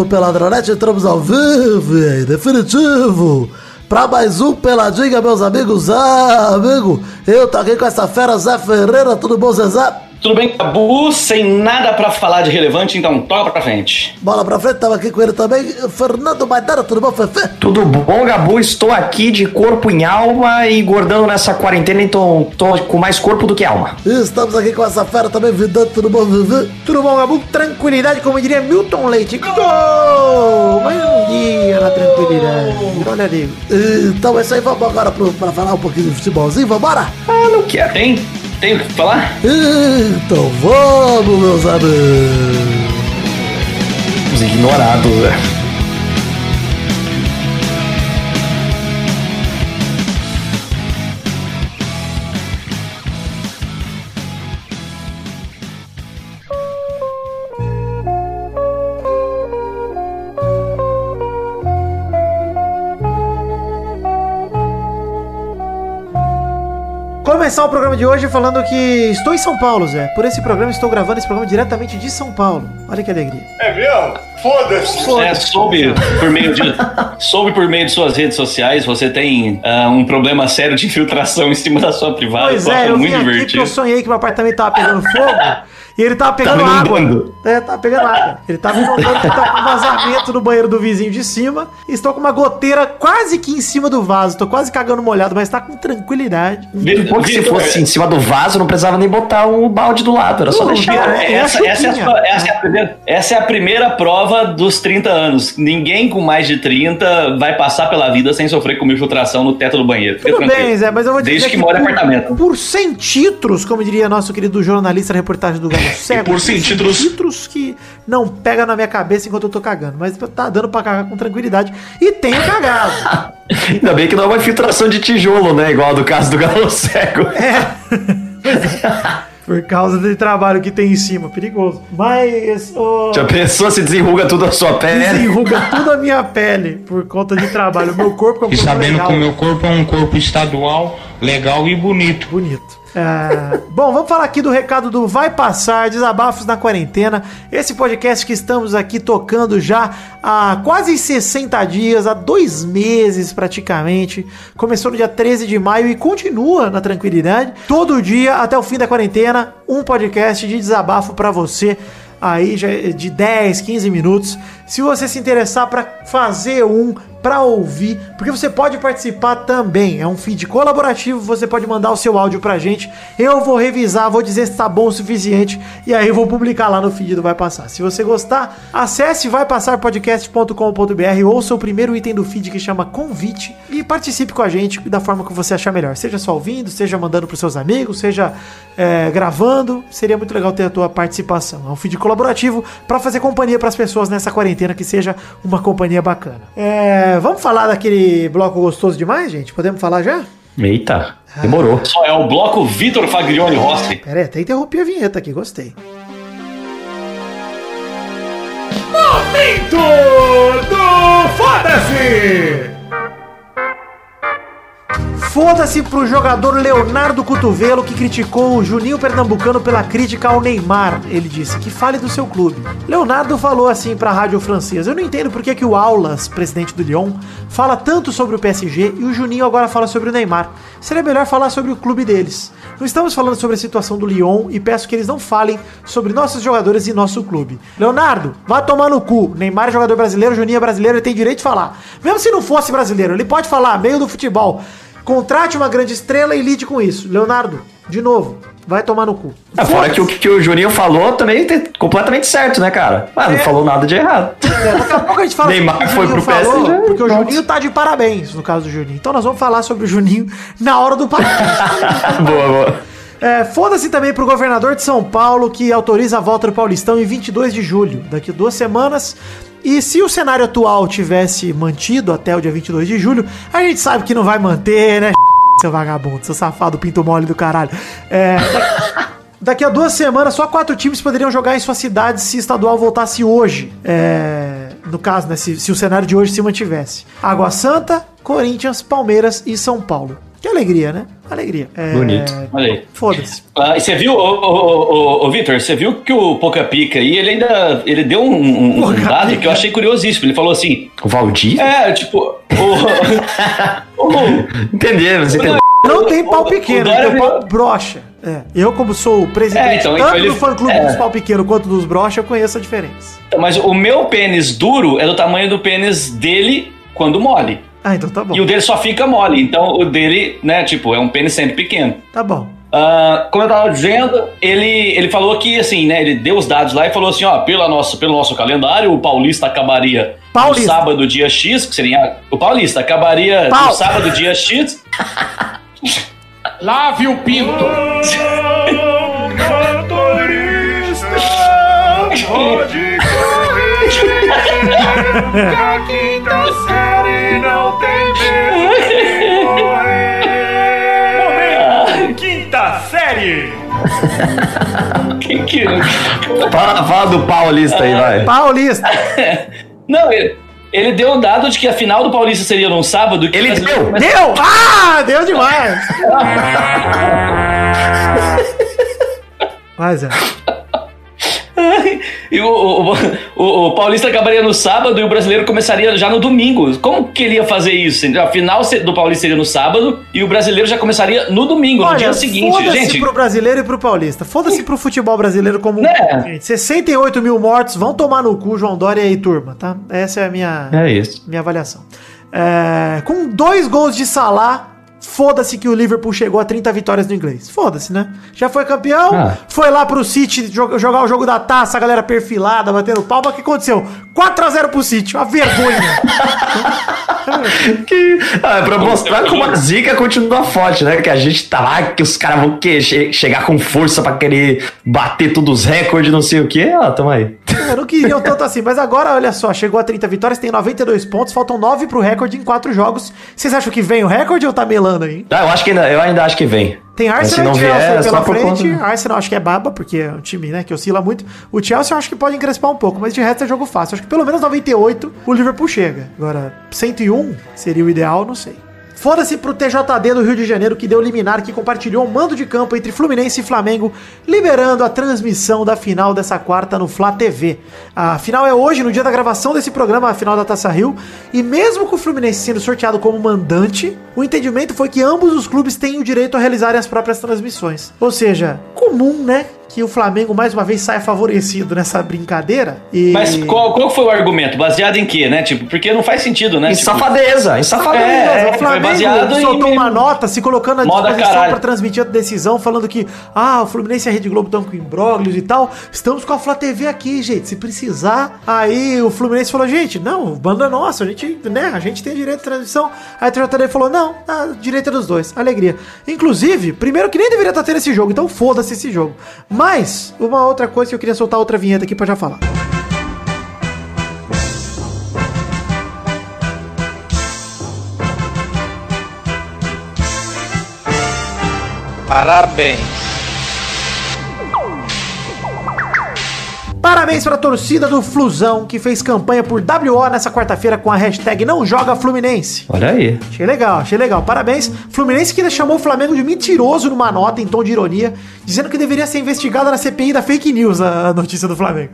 do Peladronete, entramos ao vivo e definitivo para mais um Peladinha, meus amigos. Ah, amigo, eu tô aqui com essa fera Zé Ferreira, tudo bom, Zezé? Tudo bem, Cabu? Sem nada pra falar de relevante, então toca pra frente. Bola pra frente, tava aqui com ele também, Fernando Maidana, tudo bom, Fefe? Tudo bom, Gabu? Estou aqui de corpo em alma e gordando nessa quarentena, então tô com mais corpo do que alma. Estamos aqui com essa fera também, Vidante, tudo bom, Vivi? Tudo bom, Gabu? Tranquilidade, como diria Milton Leite. Gol! Mais um dia na tranquilidade. Olha ali. Então é isso aí, vamos agora pro, pra falar um pouquinho de futebolzinho, vambora? Ah, não quer. Tem? Tem o que falar? Então vamos, meus amigos. Os ignorados, velho. Começar o programa de hoje falando que estou em São Paulo, Zé. Por esse programa estou gravando esse programa diretamente de São Paulo. Olha que alegria. É mesmo? Foda-se. É, soube por meio de soube por meio de suas redes sociais, você tem ah, um problema sério de infiltração em cima da sua privada. Pois eu é, eu vim muito aqui porque divertido. eu sonhei que meu apartamento tava pegando fogo e ele tava pegando Tava água. inundando. É, tava pegando água. Ele tava que tava com vazamento no banheiro do vizinho de cima. E estou com uma goteira quase que em cima do vaso. Tô quase cagando molhado, mas tá com tranquilidade. Porque se fosse em cima do vaso, não precisava nem botar o balde do lado, era só Não, deixar. é a Essa, essa, é a essa é a primeira, essa é a primeira prova dos 30 anos. Ninguém com mais de 30 vai passar pela vida sem sofrer com uma infiltração no teto do banheiro. Fica Tudo tranquilo. bem, Zé, mas eu vou dizer Desde que mora em por, apartamento. Por 100 títulos, como diria nosso querido jornalista reportagem do Galo Cego. por 100 títulos- títulos que não pega na minha cabeça enquanto eu tô cagando. Mas tá dando pra cagar com tranquilidade. E tenho cagado. Ainda bem que não é uma infiltração de tijolo, né? Igual do caso do galo cego. Por causa do trabalho que tem em cima. Perigoso. Mas. ô, Já pensou se desenruga tudo a sua pele? Desenruga toda a minha pele por conta de trabalho. Meu corpo é um E corpo sabendo legal. que o meu corpo é um corpo estadual, legal e bonito. Bonito. É, bom, vamos falar aqui do recado do Vai Passar, Desabafos na Quarentena. Esse podcast que estamos aqui tocando já há quase 60 dias, há dois meses praticamente. Começou no dia 13 de maio e continua na tranquilidade. Todo dia, até o fim da quarentena, um podcast de desabafo pra você. Aí já é de 10, 15 minutos. Se você se interessar pra fazer um, pra ouvir, porque você pode participar também. É um feed colaborativo, você pode mandar o seu áudio pra gente. Eu vou revisar, vou dizer se tá bom o suficiente e aí eu vou publicar lá no feed do Vai Passar. Se você gostar, acesse vaipassarpodcast.com.br, ouça o primeiro item do feed que chama convite e participe com a gente da forma que você achar melhor. Seja só ouvindo, seja mandando pros seus amigos, seja é, gravando. Seria muito legal ter a tua participação. É um feed colaborativo pra fazer companhia pras pessoas nessa quarentena que seja uma companhia bacana. É, vamos falar daquele bloco gostoso demais, gente? Podemos falar já? Eita, demorou. Só é o bloco Vitor Faglione Rossi. Pera aí, até interrompi a vinheta aqui, gostei. Foda-se pro jogador Leonardo Cotovelo que criticou o Juninho Pernambucano pela crítica ao Neymar. Ele disse que fale do seu clube. Leonardo falou assim pra rádio francesa: Eu não entendo por que, que o Aulas, presidente do Lyon, fala tanto sobre o PSG e o Juninho agora fala sobre o Neymar. Seria melhor falar sobre o clube deles. Não estamos falando sobre a situação do Lyon e peço que eles não falem sobre nossos jogadores e nosso clube. Leonardo, vá tomar no cu. Neymar é jogador brasileiro, Juninho é brasileiro, ele tem direito de falar. Mesmo se não fosse brasileiro, ele pode falar, meio do futebol. Contrate uma grande estrela e lide com isso. Leonardo, de novo, vai tomar no cu. Ah, fora que o que o Juninho falou também tem completamente certo, né, cara? Ah, não falou nada de errado. É, daqui a pouco a gente fala Neymar o que foi Juninho pro PSG, falou, porque o. Juninho tá de parabéns, no caso do Juninho. Então nós vamos falar sobre o Juninho na hora do parabéns. boa, boa. É, Foda-se também pro governador de São Paulo que autoriza a volta do Paulistão em 22 de julho, daqui a duas semanas. E se o cenário atual tivesse mantido até o dia 22 de julho, a gente sabe que não vai manter, né? Seu vagabundo, seu safado, pinto mole do caralho. É, Daqui a duas semanas, só quatro times poderiam jogar em sua cidade se estadual voltasse hoje. É, no caso, né? Se, se o cenário de hoje se mantivesse. Água Santa, Corinthians, Palmeiras e São Paulo. Que Alegria, né? Alegria. É, Bonito. Olha aí. Foda-se. Ah, e você viu, ô, ô, ô, ô, ô, Vitor, você viu que o Poca Pica aí, ele ainda ele deu um, um- um dado que eu achei curiosíssimo. Ele falou assim: O Valdir? é, tipo, o, o- Entendeu? Você entendeu? Não tem pau pequeno, tem pau brocha. É. Eu, como sou o presidente É, então, tanto então ele- do fã-clube é. dos pau pequeno quanto dos brocha, eu conheço a diferença. mas o meu pênis duro é do tamanho do pênis dele quando mole. Ah, então tá bom. E o dele só fica mole. Então o dele, né, tipo, é um pênis sempre pequeno. Tá bom. Ah, como eu tava dizendo, ele, ele falou que, assim, né, ele deu os dados lá e falou assim, ó, pela nossa, pelo nosso calendário, o Paulista acabaria Paulista. no sábado, dia X, que seria o Paulista, acabaria Pau. no sábado, dia X, Lave o pinto. Quinta série! que, que, Fala, fala do Paulista aí, vai. Paulista. não, ele, ele deu o dado de que a final do Paulista seria num sábado. que Ele deu? começa- Deu! Ah, deu demais! Mas é. E o, o, o- o Paulista acabaria no sábado e o brasileiro começaria já no domingo. Como que ele ia fazer isso? A final do Paulista seria no sábado e o brasileiro já começaria no domingo, no dia seguinte. foda-se Gente, pro brasileiro e pro paulista. Foda-se pro futebol brasileiro como um Né? gente. 68 mil mortos, vão tomar no cu, João Dória e turma, tá? Essa é a minha, É isso. minha avaliação. É, com dois gols de Salah, foda-se que o Liverpool chegou a 30 vitórias no inglês. Foda-se, né? Já foi campeão, Ah. foi lá pro City jo- jogar o jogo da taça, a galera perfilada, batendo palma. O que aconteceu? 4x0 pro City, uma vergonha. Que, ah, é pra mostrar como a zica continua forte, né? Que a gente tá lá, que os caras vão que, che- chegar com força pra querer bater todos os recordes, não sei o quê. Ó, tamo aí. Eu não queriam tanto assim, mas agora, olha só, chegou a 30 vitórias, tem 92 pontos, faltam 9 pro recorde em 4 jogos. Vocês acham que vem o recorde ou tá melando aí? Ah, eu acho que ainda, eu ainda acho que vem. Tem Arsenal não e Chelsea é pela frente. conta- Arsenal acho que é baba, porque é um time né, que oscila muito. O Chelsea eu acho que pode encrespar um pouco, mas de resto é jogo fácil. Acho que pelo menos 98 o Liverpool chega. Agora, 101 seria o ideal, não sei. Foda-se pro TJD do Rio de Janeiro que deu liminar que compartilhou o mando de campo entre Fluminense e Flamengo, liberando a transmissão da final dessa quarta no Flá TV. A final é hoje, no dia da gravação desse programa, a final da Taça Rio, e mesmo com o Fluminense sendo sorteado como mandante, o entendimento foi que ambos os clubes têm o direito a realizarem as próprias transmissões. Ou seja, comum, né? Que o Flamengo mais uma vez saia favorecido nessa brincadeira. E... mas qual, qual foi o argumento? Baseado em quê, né? Tipo, porque não faz sentido, né? Em Tipo, safadeza, em safadeza. É, o foi Flamengo baseado em- soltou uma nota se colocando à disposição para transmitir a decisão, falando que ah, o Fluminense e a Rede Globo estão com imbróglios e tal. Estamos com a Flá TV aqui, gente. Se precisar. Aí o Fluminense falou, gente, não, banda é nossa, a gente, né, a gente tem direito de transmissão. Aí a TJD falou, não, direito é dos dois. Alegria. Inclusive, primeiro que nem deveria estar tendo esse jogo, então foda-se esse jogo. Mas, uma outra coisa que eu queria soltar outra vinheta aqui pra já falar. Parabéns. Parabéns para a torcida do Flusão que fez campanha por WO nessa quarta-feira com a hashtag Não Joga Fluminense. Olha aí. Achei legal, achei legal. Parabéns. Fluminense que ainda chamou o Flamengo de mentiroso numa nota em tom de ironia, dizendo que deveria ser investigada na CPI da fake news a a notícia do Flamengo.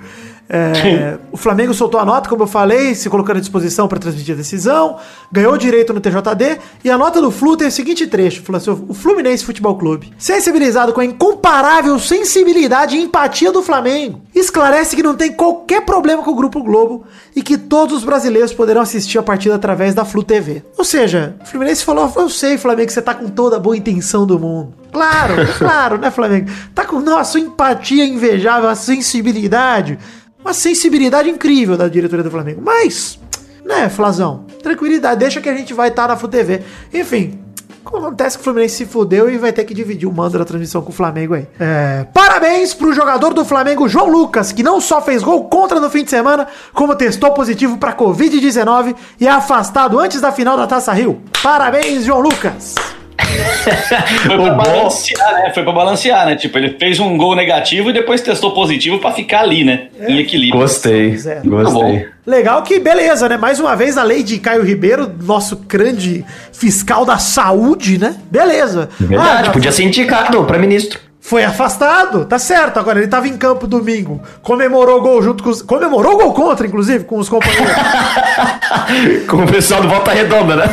É, o Flamengo soltou a nota, como eu falei, se colocando à disposição para transmitir a decisão, ganhou direito no TJD, e a nota do Flu tem o seguinte trecho: assim, o Fluminense Futebol Clube, sensibilizado com a incomparável sensibilidade e empatia do Flamengo, esclarece que não tem qualquer problema com o Grupo Globo e que todos os brasileiros poderão assistir a partida através da Flu TV. Ou seja, o Fluminense falou: Eu sei, Flamengo, que você tá com toda a boa intenção do mundo. Claro, claro, né, Flamengo? Tá com não, a sua empatia invejável, a sensibilidade. Uma sensibilidade incrível da diretoria do Flamengo. Mas, né, Flazão? Tranquilidade, deixa que a gente vai estar na Flu TV. Enfim, Acontece que o Fluminense se fudeu e vai ter que dividir o mando da transmissão com o Flamengo aí. É, parabéns pro jogador do Flamengo, João Lucas, que não só fez gol contra no fim de semana, como testou positivo pra Covid-19 e é afastado antes da final da Taça Rio. Parabéns, João Lucas. Foi pra balancear, né? Foi pra balancear, né? Tipo, ele fez um gol negativo e depois testou positivo pra ficar ali, né? Em equilíbrio. Gostei, Zero. gostei. Legal que, beleza, né? Mais uma vez a lei de Caio Ribeiro, nosso grande fiscal da saúde, né? Beleza. Verdade, Ah, podia ser indicado pra ministro. Foi afastado, tá certo. Agora ele tava em campo domingo, comemorou o gol junto com os. Comemorou o gol contra, inclusive, com os companheiros. Com o pessoal do Volta Redonda, né?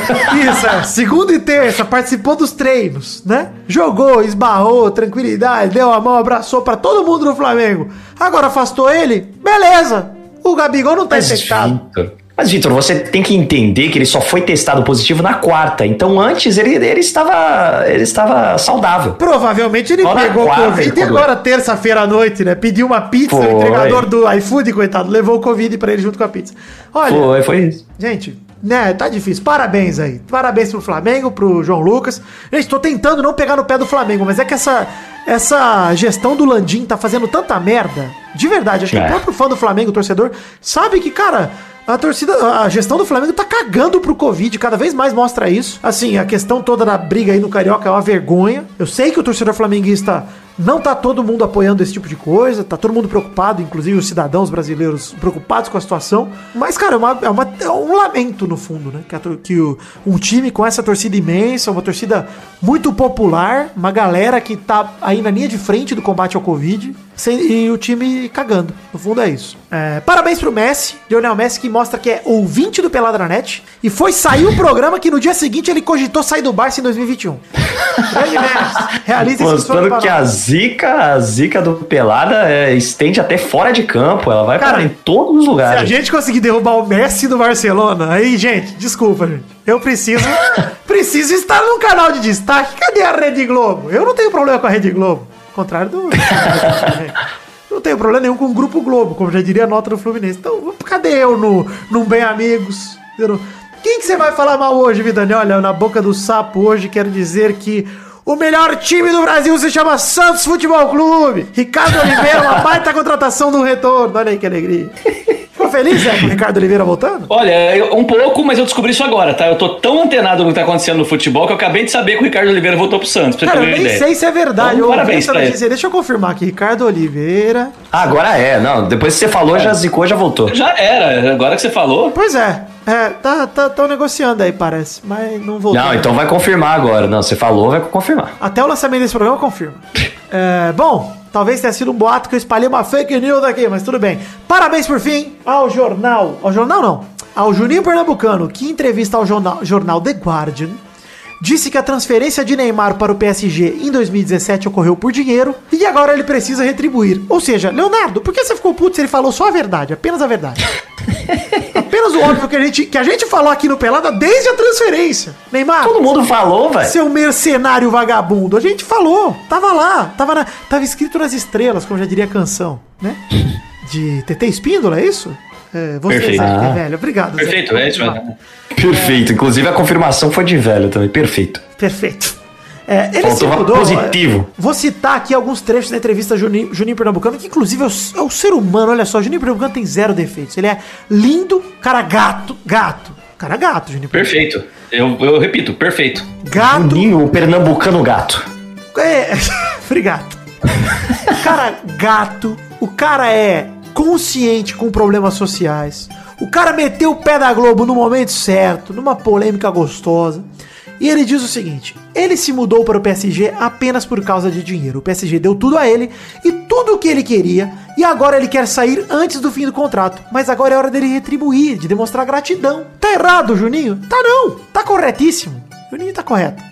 Isso, é. Segunda e terça, participou dos treinos, né? Jogou, esbarrou, tranquilidade, deu a mão, abraçou pra todo mundo no Flamengo. Agora afastou ele? Beleza. O Gabigol não tá Mas, infectado. Mas, Vitor, você tem que entender que ele só foi testado positivo na quarta. Então, antes, ele, ele, estava, ele estava saudável. Provavelmente ele Só pegou quarta Covid e agora, terça-feira à noite, né? Pediu uma pizza, Foi. o entregador do iFood, coitado, levou o Covid pra ele junto com a pizza. Olha, Foi, foi isso. Gente, né, tá difícil. Parabéns aí. Parabéns pro Flamengo, pro João Lucas. Gente, tô tentando não pegar no pé do Flamengo, mas é que essa, essa gestão do Landim tá fazendo tanta merda. De verdade, acho que É. o próprio fã do Flamengo, o torcedor, sabe que, cara. A torcida, a gestão do Flamengo tá cagando pro Covid, cada vez mais mostra isso. Assim, a questão toda da briga aí no Carioca é uma vergonha. Eu sei que o torcedor flamenguista não tá todo mundo apoiando esse tipo de coisa, tá todo mundo preocupado, inclusive os cidadãos brasileiros preocupados com a situação. Mas, cara, é, uma, é, uma- é um lamento no fundo, né? Que, a que o- um time com essa torcida imensa, uma torcida muito popular, uma galera que tá aí na linha de frente do combate ao Covid, sem- e o time cagando. No fundo é isso. É, parabéns pro Messi, Lionel Messi, que mostra que é ouvinte do Peladranet e foi sair o programa que no dia seguinte ele cogitou sair do Barça em 2021. Grande Messi. Realiza Mostrando que a zica, a zica do Pelada é, estende até fora de campo. Ela vai Cara, para em todos os Se a lugares. gente conseguir derrubar o Messi do Barcelona, aí, gente, desculpa, gente. Eu preciso, preciso estar num canal de destaque. Cadê a Rede Globo? Eu não tenho problema com a Rede Globo. Ao contrário do. Não tenho problema nenhum com o Grupo Globo, como já diria a nota do Fluminense. Então, cadê eu no, num Bem Amigos? Quem que você vai falar mal hoje, Vidani? Olha, na boca do sapo hoje quero dizer que o melhor time do Brasil se chama Santos Futebol Clube. Ricardo Oliveira, uma baita contratação do retorno. Olha aí que alegria. Feliz, Zé, com o Ricardo Oliveira voltando? Olha, eu- um pouco, mas eu descobri isso agora, tá? Eu tô tão antenado no que tá acontecendo no futebol que eu acabei de saber que o Ricardo Oliveira voltou pro Santos, pra Cara, eu nem ideia. sei se é verdade. Então, Eu parabéns pra notícia. Deixa eu confirmar aqui. Ricardo Oliveira. Ah, agora é. Não, depois que você falou, já zicou, já voltou. Já era, agora que você falou. Pois é. É, tá, tá, tão negociando aí, parece. Mas não voltou. Não, então vai confirmar agora. Não, você falou, vai confirmar. Até o lançamento desse programa, eu confirmo. É, bom, talvez tenha sido um boato que eu espalhei uma fake news aqui, mas tudo bem. Parabéns por fim ao jornal. Ao jornal não. Ao Juninho Pernambucano, que entrevista ao jornal, jornal The Guardian, disse que a transferência de Neymar para o PSG em 2017 ocorreu por dinheiro e agora ele precisa retribuir. Ou seja, Leonardo, por que você ficou puto se ele falou só a verdade? Apenas a verdade. Apenas o óbvio que a gente, que a gente falou aqui no Pelada desde a transferência. Neymar, Todo mundo falou, velho. seu mercenário vagabundo. A gente falou, tava lá, tava, na- tava escrito nas estrelas, como já diria a canção, né? De TT Espíndola, é isso? É, você, Perfeito. Zé, Ah. velho. Obrigado, Zé. Perfeito, é isso mesmo. Perfeito. Inclusive a confirmação foi de velho também. Perfeito. Perfeito. É, ele Faltou se mudou. positivo. é, Vou citar aqui alguns trechos da entrevista Juninho, Juninho Pernambucano, que inclusive é o, é o ser humano, olha só, Juninho Pernambucano tem zero defeitos. Ele é lindo, cara gato, gato. Cara gato, Juninho Pernambucano. Perfeito. Eu, eu repito, perfeito. Gato, Juninho, o pernambucano gato. É. Obrigado. O cara gato, o cara é consciente com problemas sociais. O cara meteu o pé da Globo no momento certo, numa polêmica gostosa. E ele diz o seguinte: ele se mudou para o PSG apenas por causa de dinheiro. O PSG deu tudo a ele e tudo o que ele queria, e agora ele quer sair antes do fim do contrato. Mas agora é hora dele retribuir, de demonstrar gratidão. Tá errado, Juninho? Tá não, tá corretíssimo. Juninho tá correto.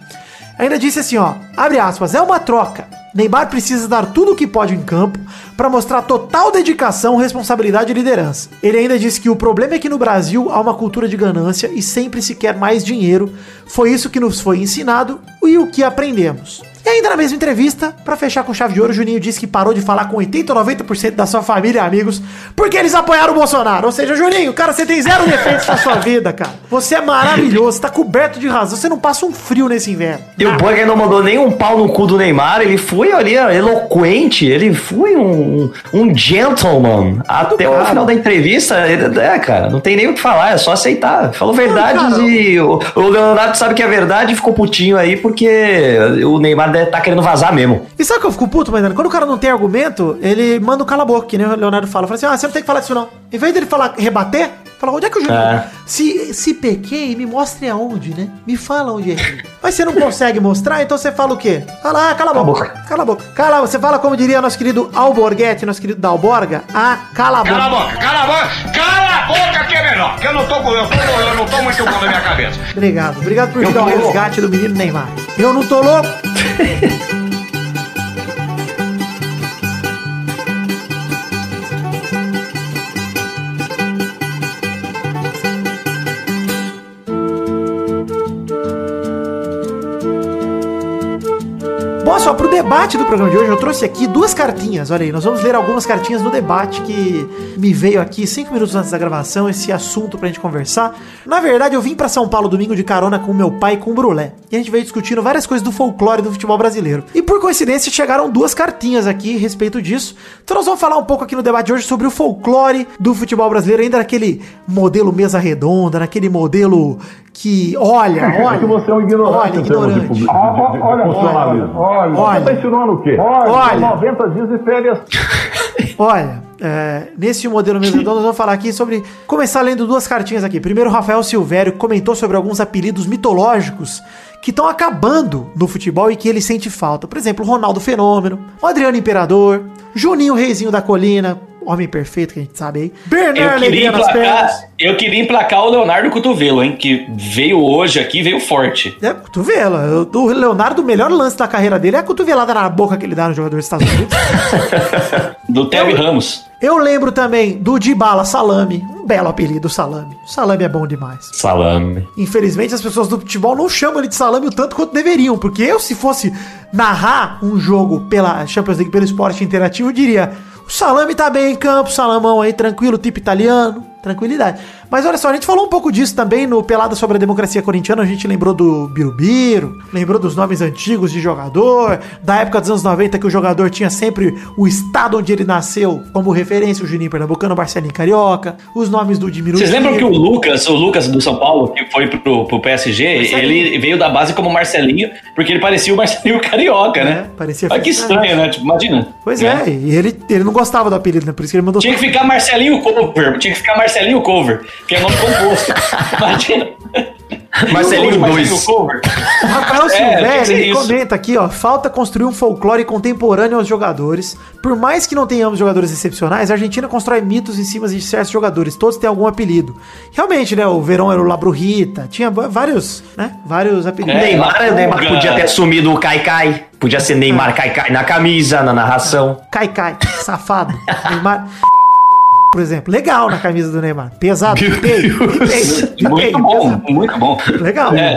Ainda disse assim, ó, abre aspas, é uma troca. Neymar precisa dar tudo o que pode em campo para mostrar total dedicação, responsabilidade e liderança. Ele ainda disse que o problema é que no Brasil há uma cultura de ganância e sempre se quer mais dinheiro. Foi isso que nos foi ensinado e o que aprendemos. E ainda na mesma entrevista, pra fechar com chave de ouro, o Juninho disse que parou de falar com 80 ou 90% da sua família e amigos porque eles apoiaram o Bolsonaro. Ou seja, Juninho, cara, você tem zero defeitos na sua vida, cara. Você é maravilhoso, tá coberto de razão. Você não passa um frio nesse inverno. E o Burger não mandou nem um pau no cu do Neymar, ele foi ali eloquente, ele foi um, um gentleman até o final da entrevista. ele- é, cara, não tem nem o que falar, é só aceitar. Falou verdades cara. e o, o Leonardo sabe que é verdade e ficou putinho aí porque o Neymar deve tá querendo vazar mesmo. E sabe o que eu fico puto, Maidana? Quando o cara não tem argumento, ele manda um cala-boca, que nem o Leonardo fala. Fala assim, ah, você não tem que falar disso não. Em vez dele falar, rebater, fala, onde é que o Juninho... É. Se, se pequei, me mostre aonde, né? Me fala onde errei. Mas você não consegue mostrar, então você fala o quê? Fala, ah, cala a Cala a boca. boca. Cala a boca. Cala, você fala como diria nosso querido Alborguete, nosso querido Dalborga, ah, cala a boca. Cala a boca, cala a boca, cala a boca que é melhor, que eu não tô, eu, tô, eu não tô muito bom na minha cabeça. Obrigado. Obrigado por Eu jogar o resgate do menino Neymar. Eu não tô louco. só pro debate do programa de hoje, eu trouxe aqui duas cartinhas. Olha aí, nós vamos ler algumas cartinhas no debate que me veio aqui cinco minutos antes da gravação, esse assunto pra gente conversar. Na verdade, eu vim pra São Paulo domingo de carona com meu pai e com o Brulé. E a gente veio discutindo várias coisas do folclore do futebol brasileiro. E por coincidência, chegaram duas cartinhas aqui a respeito disso. Então nós vamos falar um pouco aqui no debate de hoje sobre o folclore do futebol brasileiro, ainda naquele modelo mesa redonda, naquele modelo que, olha, olha. É que você é um ignorante Olha, ignorante. de, de, Ah, olha, você está insinuando o quê? Olha, Olha. 90 dias de férias. Olha, é, nesse modelo mesa redonda, nós vamos falar aqui sobre. Começar lendo duas cartinhas aqui. Primeiro, o Rafael Silvério comentou sobre alguns apelidos mitológicos que estão acabando no futebol e que ele sente falta. Por exemplo, o Ronaldo Fenômeno, o Adriano Imperador, Juninho Reizinho da Colina, homem perfeito que a gente sabe aí, Eu Bernard queria, Alegria nas pernas. emplacar, eu queria emplacar o Leonardo Cotovelo, hein? Que veio hoje aqui, veio forte. É, cotovelo. O do Leonardo, o melhor lance da carreira dele é a cotovelada na boca que ele dá no jogador dos Estados Unidos. Do Tevin Ramos. Eu lembro também do Dibala Salame, um belo apelido, Salame. Salame é bom demais. Salame. Infelizmente, as pessoas do futebol não chamam ele de salame o tanto quanto deveriam, porque eu, se fosse narrar um jogo pela Champions League, pelo esporte interativo, eu diria: o salame tá bem em campo, salamão aí, tranquilo, tipo italiano, tranquilidade. Mas olha só, a gente falou um pouco disso também no Pelada sobre a Democracia Corintiana, a gente lembrou do Birubiru, lembrou dos nomes antigos de jogador, da época dos anos 90 que o jogador tinha sempre o estado onde ele nasceu como referência, o Juninho Pernambucano, o Marcelinho Carioca, os nomes do Diminuto. Vocês lembram que o Lucas, o Lucas do São Paulo, que foi pro, pro PSG, Marcelinho. ele veio da base como Marcelinho, porque ele parecia o Marcelinho Carioca, né? É, parecia Olha que estranho, né? Tipo, imagina. Pois Né? é, e ele, ele não gostava do apelido, né? Por isso que ele mandou. Tinha que ficar Marcelinho Cover, tinha que ficar Marcelinho Cover, que é nome composto. Imagina. Marcelinho Marcelinho 2. Cover. O Rafael É, Silvério ser ele isso. comenta aqui, ó. Falta construir um folclore contemporâneo aos jogadores. Por mais que não tenhamos jogadores excepcionais, a Argentina constrói mitos em cima de certos jogadores. Todos têm algum apelido. Realmente, né? O Verão era o Labrurrita. Tinha vários, né? Vários apelidos. É, Neymar. Neymar podia ter assumido o Caicai. Podia ser Neymar Caicai na camisa, na narração. Cai. Safado. Neymar. Por exemplo, legal na camisa do Neymar. Pesado. Meu Limpei, Deus. limpei, limpei, Muito bom, pesado. muito bom. Legal. É,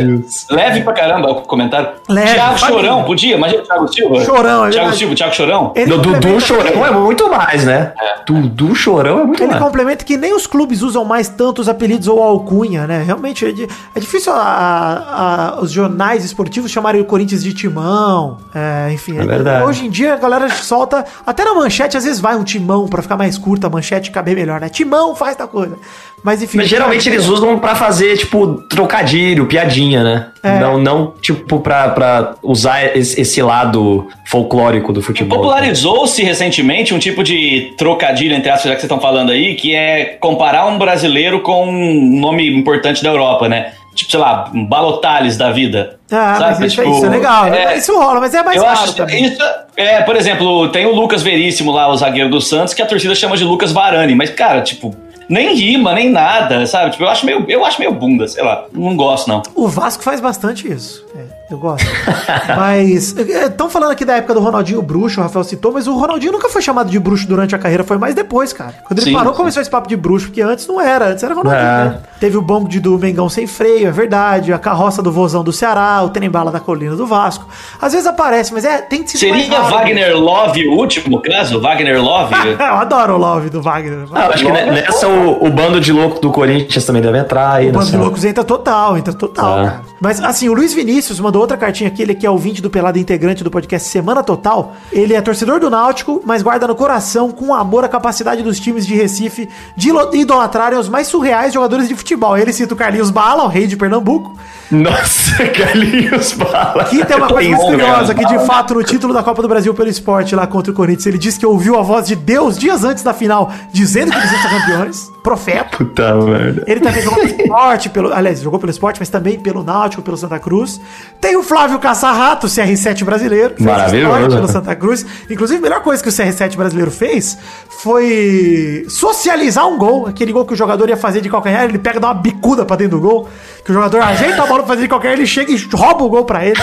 leve pra caramba o comentário. Leve, Thiago pode Chorão, podia? Imagina o Thiago Silva. Chorão, é Thiago. Silva, Thiago Chorão. Ele Do Dudu Chorão é muito mais, né? Dudu Chorão é muito Ele mais. complementa que nem os clubes usam mais tantos apelidos ou alcunha, né? Realmente é, é difícil a- a- os jornais esportivos chamarem o Corinthians de timão. é, enfim, É verdade. hoje em dia a galera solta. Até na manchete, às vezes vai um timão pra ficar mais curta a manchete e caber melhor, né? Timão faz tal coisa. Mas enfim. Mas geralmente eles usam pra fazer, tipo, trocadilho, piadinha, né? É. Não, não, tipo, pra, pra usar esse, esse lado folclórico do futebol. Popularizou-se recentemente um tipo de trocadilho, entre aspas, já que vocês estão falando aí, que é comparar um brasileiro com um nome importante da Europa, né? Tipo, sei lá, Balotales da vida. Ah, mas Sabe? isso, Tipo, isso é legal. né? é- Isso rola, mas é mais eu acho também. isso é, por exemplo, tem o Lucas Veríssimo lá, o zagueiro do Santos, que a torcida chama de Lucas Varane, mas cara, tipo, nem rima, nem nada, sabe? Tipo, eu acho meio, eu acho meio bunda, sei lá, não gosto não. O Vasco faz bastante isso. É. Eu gosto. mas. Estão falando aqui da época do Ronaldinho Bruxo, o Rafael citou, mas o Ronaldinho nunca foi chamado de bruxo durante a carreira, foi mais depois, cara. Quando ele Sim, parou, sim. começou esse papo de bruxo, porque antes não era, antes era Ronaldinho. É. né? Teve o bongo de do Mengão sem freio, é verdade. A carroça do Vozão do Ceará, o trem bala da colina do Vasco. Às vezes aparece, mas é, tem que ser Seria Wagner Love o último caso? Wagner Love? Eu adoro o love do Wagner. Ah, acho que ne- nessa o, o bando de louco do Corinthians também deve entrar aí. O Bando de Loucos entra total, entra total, Ah. cara. Mas assim, o Luiz Vinícius mandou outra cartinha aqui, ele que é ouvinte do Pelado integrante do podcast Semana Total. Ele é torcedor do Náutico, mas guarda no coração com amor a capacidade dos times de Recife de idolatrarem os mais surreais jogadores de futebol. Ele cita o Carlinhos Bala, o rei de Pernambuco, Nossa, Carlinhos Bala. que tem uma coisa Isso, curiosa, que de fato no título da Copa do Brasil pelo esporte lá contra o Corinthians, ele disse que ouviu a voz de Deus dias antes da final, dizendo que eles iam ser campeões. Profeta. Puta merda. Ele também jogou pelo esporte, pelo, aliás, jogou pelo esporte, mas também pelo Náutico, pelo Santa Cruz. Tem o Flávio Caçarrato, CR7 brasileiro. fez Maravilhoso. pelo Santa Cruz. Inclusive, a melhor coisa que o CR7 brasileiro fez foi socializar um gol. Aquele gol que o jogador ia fazer de calcanhar, ele pega e dá uma bicuda pra dentro do gol. Que o jogador ajeita a bola pra fazer de calcanhar, ele chega e rouba o gol pra ele.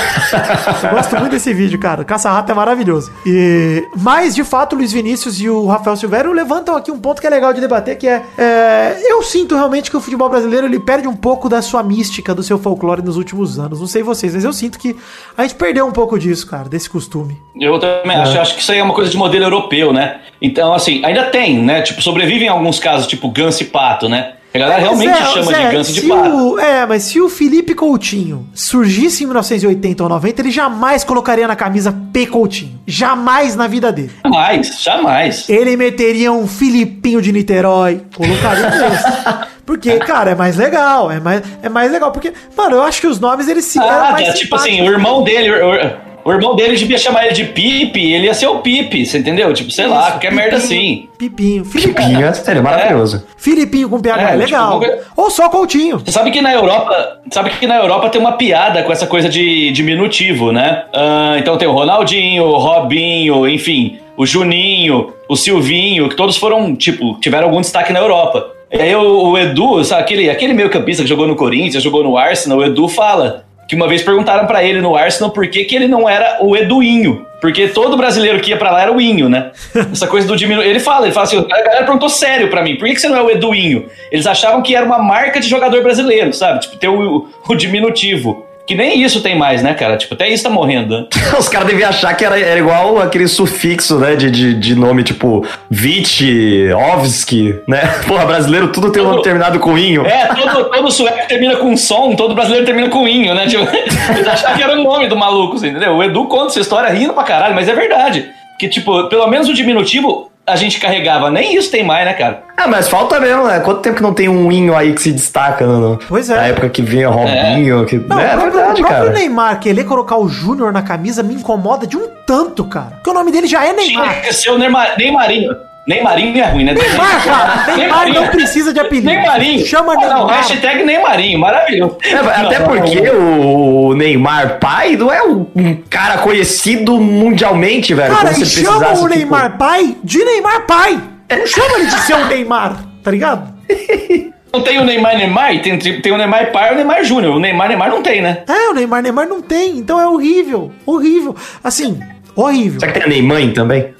Eu gosto muito desse vídeo, cara. Caça-Rato é maravilhoso. E, mas, de fato, o Luiz Vinícius e o Rafael Silvério levantam aqui um ponto que é legal de debater, que é, é, eu sinto realmente que o futebol brasileiro ele perde um pouco da sua mística, do seu folclore nos últimos anos. Não sei vocês, mas eu sinto que a gente perdeu um pouco disso, cara, desse costume. Eu também acho, acho que isso aí é uma coisa de modelo europeu, né? Então, assim, ainda tem, né? Tipo, sobrevivem alguns casos, tipo Ganso e Pato, né? A galera realmente Mas, é, chama de Ganso de o- é, mas se o Felipe Coutinho surgisse em 1980 ou 90, ele jamais colocaria na camisa P Coutinho. Jamais na vida dele. Jamais, jamais. Ele meteria um Filipinho de Niterói, colocaria esse. Porque, cara, é mais legal, é mais, é mais legal. Porque, mano, eu acho que os nomes eles se Ah, tá, tipo assim, o irmão dele, o, o irmão dele devia chamar ele de Pipe, ele ia ser o Pipe, você entendeu? Tipo, sei lá, Isso, qualquer merda Pipinho, assim. Pipinho. Filipinho. Pinha, seria maravilhoso. Filipinho com PH, É, legal. tipo, qualquer- Ou só Coutinho. Você sabe que na Europa, sabe que na Europa tem uma piada com essa coisa de diminutivo, né? Ah, então tem o Ronaldinho, o Robinho, enfim, o Juninho, o Silvinho, que todos foram, tipo, tiveram algum destaque na Europa. E aí o, o Edu, sabe, aquele, aquele meio campista que jogou no Corinthians, jogou no Arsenal, o Edu fala que uma vez perguntaram pra ele no Arsenal por que, que ele não era o Eduinho. Porque todo brasileiro que ia pra lá era o Inho, né? Essa coisa do diminuir. Ele fala, ele fala assim: a galera perguntou sério pra mim, por que, que você não é o Eduinho? Eles achavam que era uma marca de jogador brasileiro, sabe? Tipo, ter o, o diminutivo. Que nem isso tem mais, né, cara? Tipo, até isso tá morrendo, né? Os caras deviam achar que era, era igual aquele sufixo, né? De, de, de nome tipo Vit, Ovski, né? Porra, brasileiro tudo tem um nome terminado com inho. É, todo, todo sueco termina com som, todo brasileiro termina com inho, né? Tipo, eles achavam que era o nome do maluco, você entendeu? O Edu conta essa história rindo pra caralho, mas é verdade. Que, tipo, pelo menos o diminutivo a gente carregava. Nem isso tem mais, né, cara? Ah, mas falta mesmo, né? Quanto tempo que não tem um inho aí que se destaca no, Pois é. na época que vinha Robinho? Que... Não, é o próprio, verdade, o próprio cara. Neymar, querer colocar o Júnior na camisa me incomoda de um tanto, cara. Porque o nome dele já é Neymar. Tinha que ser o Neymar, Neymarinho. Neymarinho é ruim, né? Neymar, cara. Neymar não precisa de apelido. Neymarinho. Chama Ah, Não, Neymar. hashtag Neymarinho, maravilhoso. É, até Não, porque o Neymar pai não é um cara conhecido mundialmente, velho. Cara, e chama o tipo- Neymar pai de Neymar pai. Não chama ele de ser o Neymar, tá ligado? Não tem o Neymar Neymar, tem, tem o Neymar pai e o Neymar Júnior. O Neymar Neymar não tem, né? É, o Neymar Neymar não tem, então é horrível. Horrível. Assim, horrível. Será que tem a Neymar também?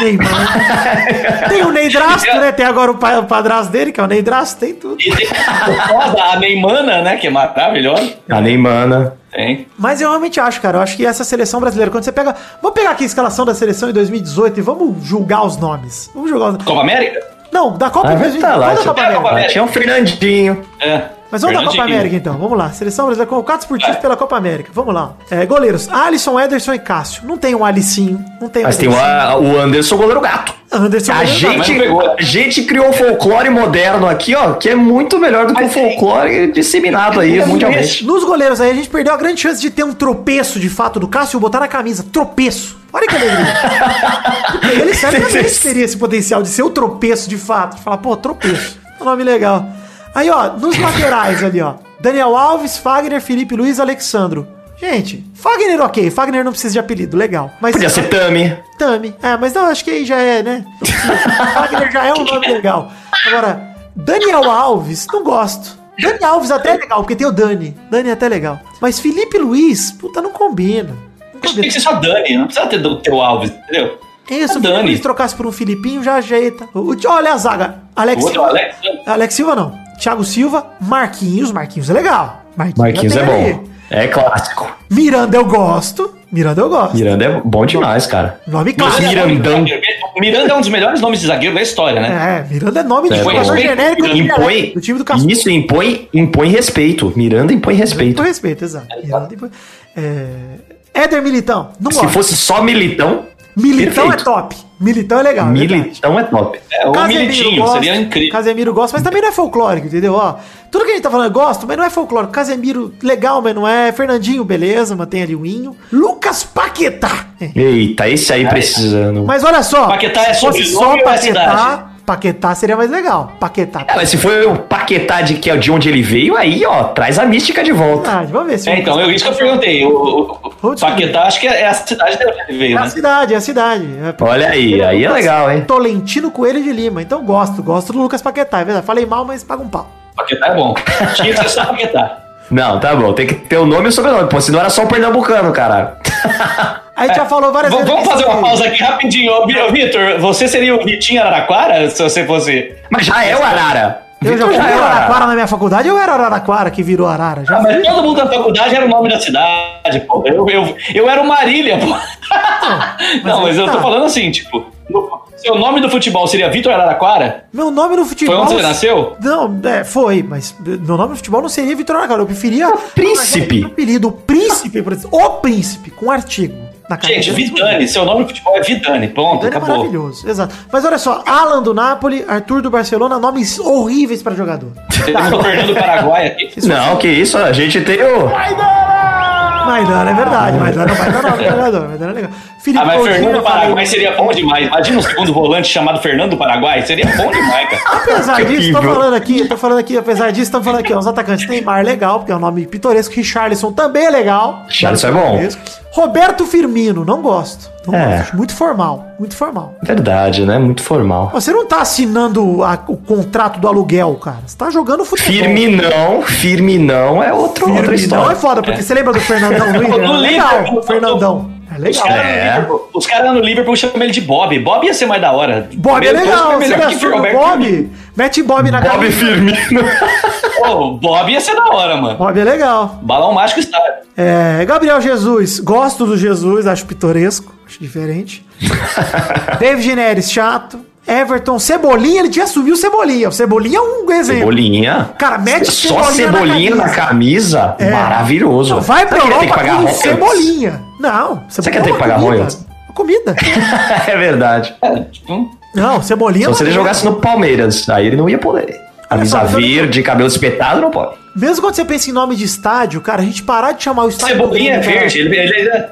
Neymar. tem o Neidrasto, né? Tem agora o, pa- o padrasto dele, que é o Neidrasto, tem tudo. E tem o foda, a Neymana, né? Que é maravilhosa. A Neymar. Tem. Mas eu realmente acho, cara. Eu acho que essa seleção brasileira, quando você pega. Vamos pegar aqui a escalação da seleção em 2018 e vamos julgar os nomes. Vamos julgar os Copa América? Não, da Copa Ah, de vai 2018. tá lá, tinha- Copa é, América. Copa América. Tinha um Fernandinho. É. Mas vamos da Copa. América então, vamos lá. Seleção brasileira convocados por time É. pela Copa América. Vamos lá. É, goleiros: Alisson, Ederson e Cássio. Não tem um Alicinho, não tem Mas tem o, o Anderson goleiro gato. Anderson. A goleiro, gente, pegou. a gente criou um folclore moderno aqui, ó, que é muito melhor do que o folclore disseminado aí É mundialmente. Nos goleiros aí, a gente perdeu a grande chance de ter um tropeço de fato do Cássio e botar na camisa. Tropeço. Olha que alegria. Ele certamente teria esse potencial de ser o tropeço de fato. De falar, pô, tropeço. É um nome legal. Aí, ó, nos laterais ali, ó. Daniel Alves, Fagner, Felipe Luiz, Alexandro. Gente, Fagner ok. Fagner não precisa de apelido, legal. Mas Podia ser Tami. Tami. É, mas não, acho que aí já é, né? Fagner já é um nome legal. Agora, Daniel Alves, não gosto. Dani Alves até é legal, porque tem o Dani. Dani é até legal. Mas Felipe Luiz, puta, não combina. Não Tem combina. que ser só Dani, não precisa ter o teu Alves, entendeu? É isso, É Dani. Trocasse por um Filipinho, já ajeita. O, olha a zaga. Alex Silva. Alex, Alex Silva não. Thiago Silva, Marquinhos. Marquinhos é legal. Marquinhos já é bom. ali. É clássico. Miranda eu gosto. Miranda eu gosto. Miranda é bom demais, cara. Nome clássico. Mirandão. Miranda é um dos melhores nomes de zagueiro da história, né? É, Miranda é nome de É, jogador genérico do, Impõe, do time do Castor. isso impõe, impõe respeito. Miranda impõe respeito. Com respeito, exato. Miranda impõe- É... Éder Militão. Não Se gosto. fosse só Militão, Militão perfeito. é top. Militão é legal. é verdade. Militão é top. É, o Militinho, gosto, seria incrível. Casemiro gosta, mas também não é folclórico, entendeu? Ó, tudo que a gente tá falando eu gosto, mas não é folclórico. Casemiro, legal, mas não é. Fernandinho, beleza, mantém ali o Inho. Lucas Paquetá. É. Eita, esse aí precisando. Mas olha só. Paquetá é sobrenome ou é Paquetá, cidade? Paquetá seria mais legal. Paquetá. Ah, mas se for o Paquetá de, que é de onde ele veio, aí, ó, traz a mística de volta. Verdade, vamos ver se É, então, eu, isso que eu perguntei. O, o. Paquetá, acho que é a cidade dele que ele veio, É a né? cidade, é a cidade. É, Olha aí, aí é legal, hein? Tolentino Coelho de Lima. Então gosto, gosto do Lucas Paquetá. É verdade. Falei mal, mas paga um pau. Paquetá é bom. Tinha que ser só Paquetá. Não, tá bom, tem que ter o nome e o sobrenome, pô, senão era só o pernambucano, cara. A gente já falou várias É. V- Vamos fazer uma pausa aqui rapidinho. Vitor, você seria o Vitinho Araraquara se você fosse. Mas já é o Arara. Eu já fui é o Araraquara na minha faculdade, eu era Araraquara que virou Arara. Já Ah, mas todo mundo da faculdade era o nome da cidade, pô. Eu, eu, eu era o Marília, pô. Não, mas aí eu tô tá. falando assim, tipo, seu nome do futebol seria Vitor Araraquara? Meu nome no futebol. Foi onde você nasceu? Não, é, foi, mas meu nome no futebol não seria Vitor Araraquara. Eu preferia. Príncipe. O apelido, o príncipe, por exemplo. O príncipe, com artigo. Na Gente, camisa. Vidani, seu nome no futebol é Vidani, pronto, Vidani é acabou. maravilhoso, exato. Mas olha só, Alan do Napoli, Arthur do Barcelona, nomes horríveis pra jogador. Temos o Fernando Paraguai aqui. Não, que isso, a gente tem o. Maidana, é verdade, Maidana, Maidana é um jogador, Maidana é legal. Felipe Ah, mas Coutinho, Fernando eu falei- Paraguai seria bom demais. Imagina um segundo volante chamado Fernando Paraguai. Seria bom demais, cara. Apesar disso, tô horrível. falando aqui, tô falando aqui, apesar disso, estamos falando aqui, ó, os atacantes Neymar legal, porque é um nome pitoresco, Richarlison também é legal. Richarlison é bom. Roberto Firmino, não gosto. Não É. gosto. Muito formal, muito formal. Verdade, né? Muito formal. Você não tá assinando a- o contrato do aluguel, cara. Você tá jogando futebol. Firminão, Firminão é outro, outra Firminão história. é foda, porque você lembra do Fernandão Luiz? Do Era legal. Fernandão. É Os legal. caras É. Os caras no Liverpool chamam ele de Bob. Bob ia ser mais da hora. Bob é legal, você melhor que Roberto Firmino. Bob. Mete Bob na Bob cabeça. Firmino. Pô, Bob ia ser da hora, mano. Bob é legal. Balão mágico está. É, Gabriel Jesus, gosto do Jesus, acho pitoresco, acho diferente. David Neres, chato. Everton, Cebolinha, ele subiu o Cebolinha. O Cebolinha é um exemplo. Cebolinha. Cara, mete Só Cebolinha na cebolinha na camisa. É. Maravilhoso. Não, vai pra Europa tem que pagar com? Cebolinha. Não, Você quer ter que pagar comida. royalties? Comida. é verdade. É, tipo, Não, Cebolinha... Só se ele jogasse no Palmeiras. Aí ele não ia poder. Camisa verde, cabelo espetado, não pode. Mesmo quando você pensa em nome de estádio, cara, a gente parar de chamar o estádio Cebolinha é do Grêmio, verde. Ele, ele, ele-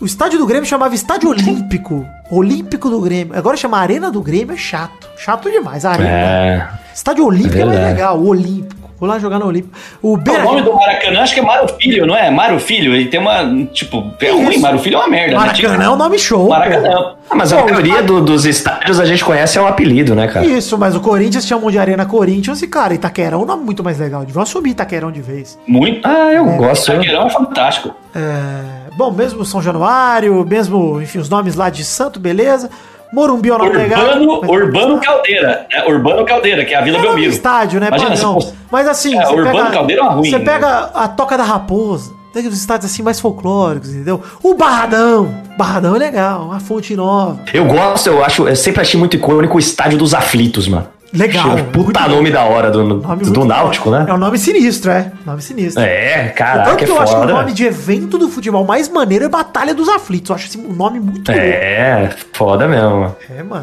O estádio do Grêmio chamava Estádio Olímpico. Olímpico do Grêmio. Agora chama Arena do Grêmio é chato. Chato demais. Arena. É. Estádio Olímpico é, É mais legal. O Olímpico. Vou lá jogar no Olímpico. O o Beira nome do Maracanã acho que é Mário Filho, não é? Mário Filho. Ele tem uma. Tipo, é ruim. Isso. Mário Filho é uma merda. né? Maracanã Tipo, é um nome show. Maracanã. Ah, mas a Pô, maioria do- dos estádios a gente conhece é o apelido, né, cara? Isso, mas o Corinthians chamam de Arena Corinthians e, cara, Itaquerão é um nome muito mais legal. Deviam assumir Itaquerão de vez. Muito. Ah, eu gosto. eu- Itaquerão é fantástico. É, Bom, mesmo São Januário, mesmo, enfim, os nomes lá de Santo, beleza. Morumbi é um nome legal. Urbano, mas- Urbano Caldeira. Né? Urbano Caldeira, que é a Vila É Belmiro. estádio, né? Imagina, padrão. fosse- Mas assim, É, Urbano Caldeira é uma ruim, Você né? pega a Toca da Raposa, tem os estádios assim mais folclóricos, entendeu? O Barradão. Barradão é legal, uma fonte nova. Eu gosto, eu acho, eu sempre achei muito icônico o estádio dos aflitos, mano. Legal. Puta nome da hora do, Nome do muito Náutico, bom. né? É um nome sinistro, é. Nome sinistro. É, Tanto caraca, é que eu acho que o foda. nome de evento do futebol mais maneiro é Batalha dos Aflitos. Eu acho esse um nome muito louco. É, foda mesmo. É, mano.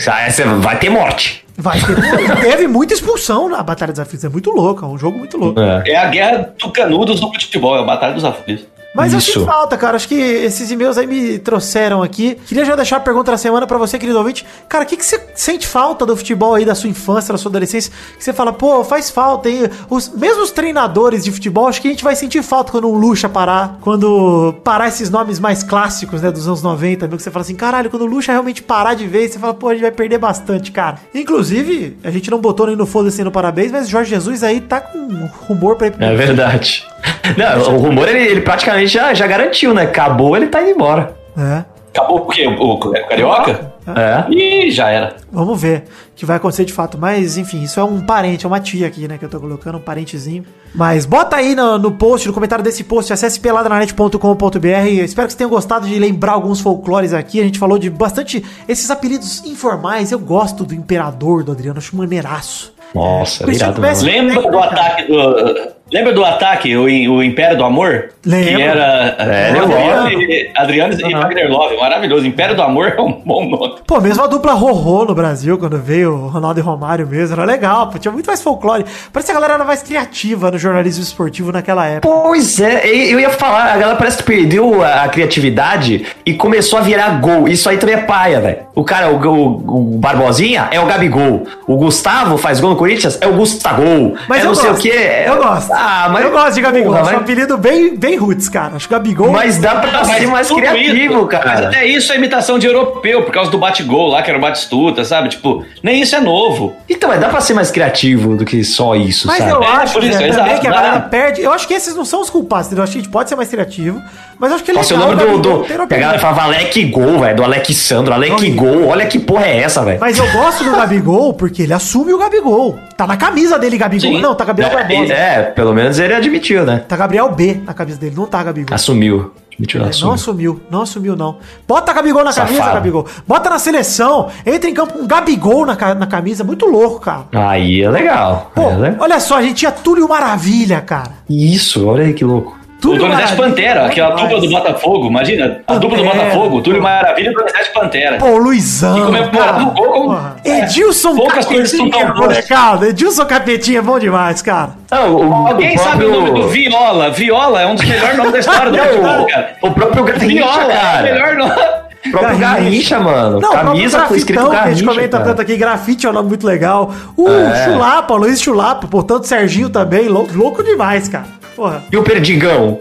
Vai ter morte. Vai ter, teve muita expulsão na Batalha dos Aflitos. É muito louco, é um jogo muito louco. É. É a guerra do canudos do futebol, é a Batalha dos Aflitos. Mas eu Isso. sinto falta, cara. Acho que esses e-mails aí me trouxeram aqui. Queria já deixar a pergunta da semana pra você, querido ouvinte. Cara, o que, que você sente falta do futebol aí da sua infância, da sua adolescência? Que você fala, pô, faz falta aí. Os mesmos treinadores de futebol, acho que a gente vai sentir falta quando um Lucha parar. Quando parar esses nomes mais clássicos, né, dos anos 90, viu? Que você fala assim, caralho, quando o Lucha realmente parar de vez, você fala, pô, a gente vai perder bastante, cara. Inclusive, a gente não botou nem no foda-se no parabéns, mas o Jorge Jesus aí tá com um rumor pra ir pro É verdade. Não, o rumor ele, ele praticamente já, já garantiu, né? Acabou, ele tá indo embora. É. Acabou o quê? O, o Carioca? É. Ih, já era. Vamos ver o que vai acontecer de fato. Mas, enfim, isso é um parente, é uma tia aqui, né? Que eu tô colocando, um parentezinho. Mas bota aí no, no post, no comentário desse post, acesse peladranet.com.br. Espero que vocês tenham gostado de lembrar alguns folclores aqui. A gente falou de bastante esses apelidos informais. Eu gosto do imperador do Adriano, acho maneiraço. Nossa. Messi- mesmo. Lembra do ataque do. Lembra do ataque, o, o Império do Amor? Lembro. Que era É, Adriano, e, Adriano e Wagner Love. Maravilhoso. Império do Amor é um bom nome. Pô, mesmo a dupla Rorô no Brasil, quando veio o Ronaldo e Romário mesmo, era legal, pô, tinha muito mais folclore. Parece que a galera era mais criativa no jornalismo esportivo naquela época. Pois é, eu ia falar, a galera parece que perdeu a, a criatividade e começou a virar gol. Isso aí também é paia, velho. O cara, o, o, o Barbosinha é o Gabigol. O Gustavo faz gol no Corinthians, é o Gustagol. Mas é eu não sei gosto, o quê. Eu gosto. Ah, mas eu gosto de Gabigol. Porra, Acho um mas- apelido bem, bem roots, cara. Acho que Gabigol. Mas dá pra Mas ser mais criativo, isso- cara. Mas até isso é imitação de europeu, por causa do bate-gol lá, que era o Batistuta, sabe? Tipo, nem isso é novo. Então, mas dá pra ser mais criativo do que só isso, Mas sabe? eu É, acho por isso, exato, também que a galera perde. Eu acho que esses não são os culpados, entendeu? Eu acho que a gente pode ser mais criativo. Mas eu acho que é Nossa, o legal nome do. Do galera falava Alec Gol, velho. Do Alexandro. Alec Gol. Olha que porra é essa, velho. Mas eu gosto do Gabigol porque ele assume o Gabigol. Tá na camisa dele, Gabigol. Sim. Não, tá Gabriel Barbosa. É, pelo menos ele admitiu, né? Tá Gabriel B na camisa dele, não tá Gabigol. Assumiu. Admitiu, É, não assumiu. assumiu, não assumiu, não. Bota Gabigol na camisa, Safado. Gabigol. Bota na seleção. Entra em campo com Gabigol na, na camisa. Muito louco, cara. Aí é legal. Pô, É legal. olha só, a gente tinha Túlio Maravilha, cara. Isso, olha aí que louco. O Donizete Pantera, aquela dupla do Botafogo, imagina. A dupla do Pantera. Botafogo, Túlio Maravilha e Donizete Pantera. Pô, Luizão. E comemorava o gol como-. Edilson Poucas coisas são Capetinha, tão boas. molecada. Edilson Capetinha é bom demais, cara. Não, o, Alguém o sabe o próprio- nome do Viola? Viola é um dos melhores nomes da história do futebol, cara. O próprio Garrincha, Viola é o cara. melhor nome. Próprio Garrincha. Garrincha, mano. Não, Camisa o com escrito grafitão que a Garrincha, gente comenta cara. tanto aqui. Grafite é um nome muito legal. O É. Chulapa, o Luiz Chulapa, portanto, Serginho também. lou- Louco demais, cara. Porra. E o Perdigão?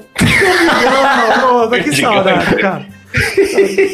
Não, que Perdigão. saudade, cara.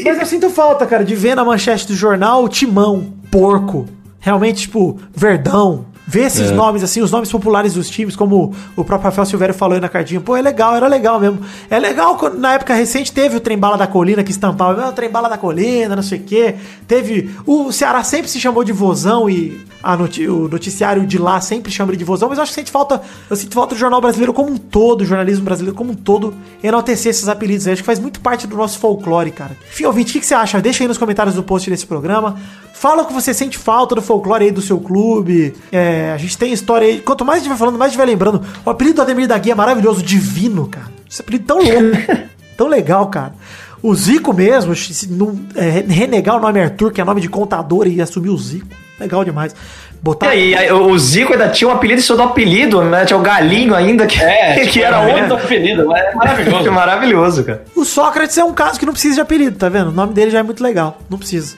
Mas eu sinto falta, cara, de ver na manchete do jornal Timão, Porco, realmente, tipo, Verdão. Ver esses nomes, assim, os nomes populares dos times, como o próprio Rafael Silvério falou aí na cartinha. Pô, é legal, era legal mesmo. É legal, quando, na época recente, teve o Trembala da Colina que estampava, ah, Trembala da Colina, não sei o quê. Teve. O Ceará sempre se chamou de Vozão e a noti- o noticiário de lá sempre chama ele de Vozão, mas eu acho que sente falta. Eu sinto falta do jornal brasileiro como um todo, o jornalismo brasileiro como um todo, enaltecer esses apelidos aí. Acho que faz muito parte do nosso folclore, cara. Enfim, ouvinte, o que, que você acha? Deixa aí nos comentários do post desse programa. Fala o que você sente falta do folclore aí do seu clube. É, a gente tem história aí. Quanto mais a gente vai falando, mais a gente vai lembrando. O apelido do Ademir da Guia é maravilhoso, divino, cara. Esse apelido tão louco, tão legal, cara. O Zico mesmo, se não, é, renegar o nome Arthur, que é nome de contador, e assumir o Zico. Legal demais. E Botar. aí, aí, o Zico ainda tinha um apelido, isso do apelido, né? Tinha o Galinho ainda, que, É, que tipo, era é outro. muito apelido, mas é maravilhoso. Maravilhoso, cara. O Sócrates é um caso que não precisa de apelido, tá vendo? O nome dele já é muito legal. Não precisa.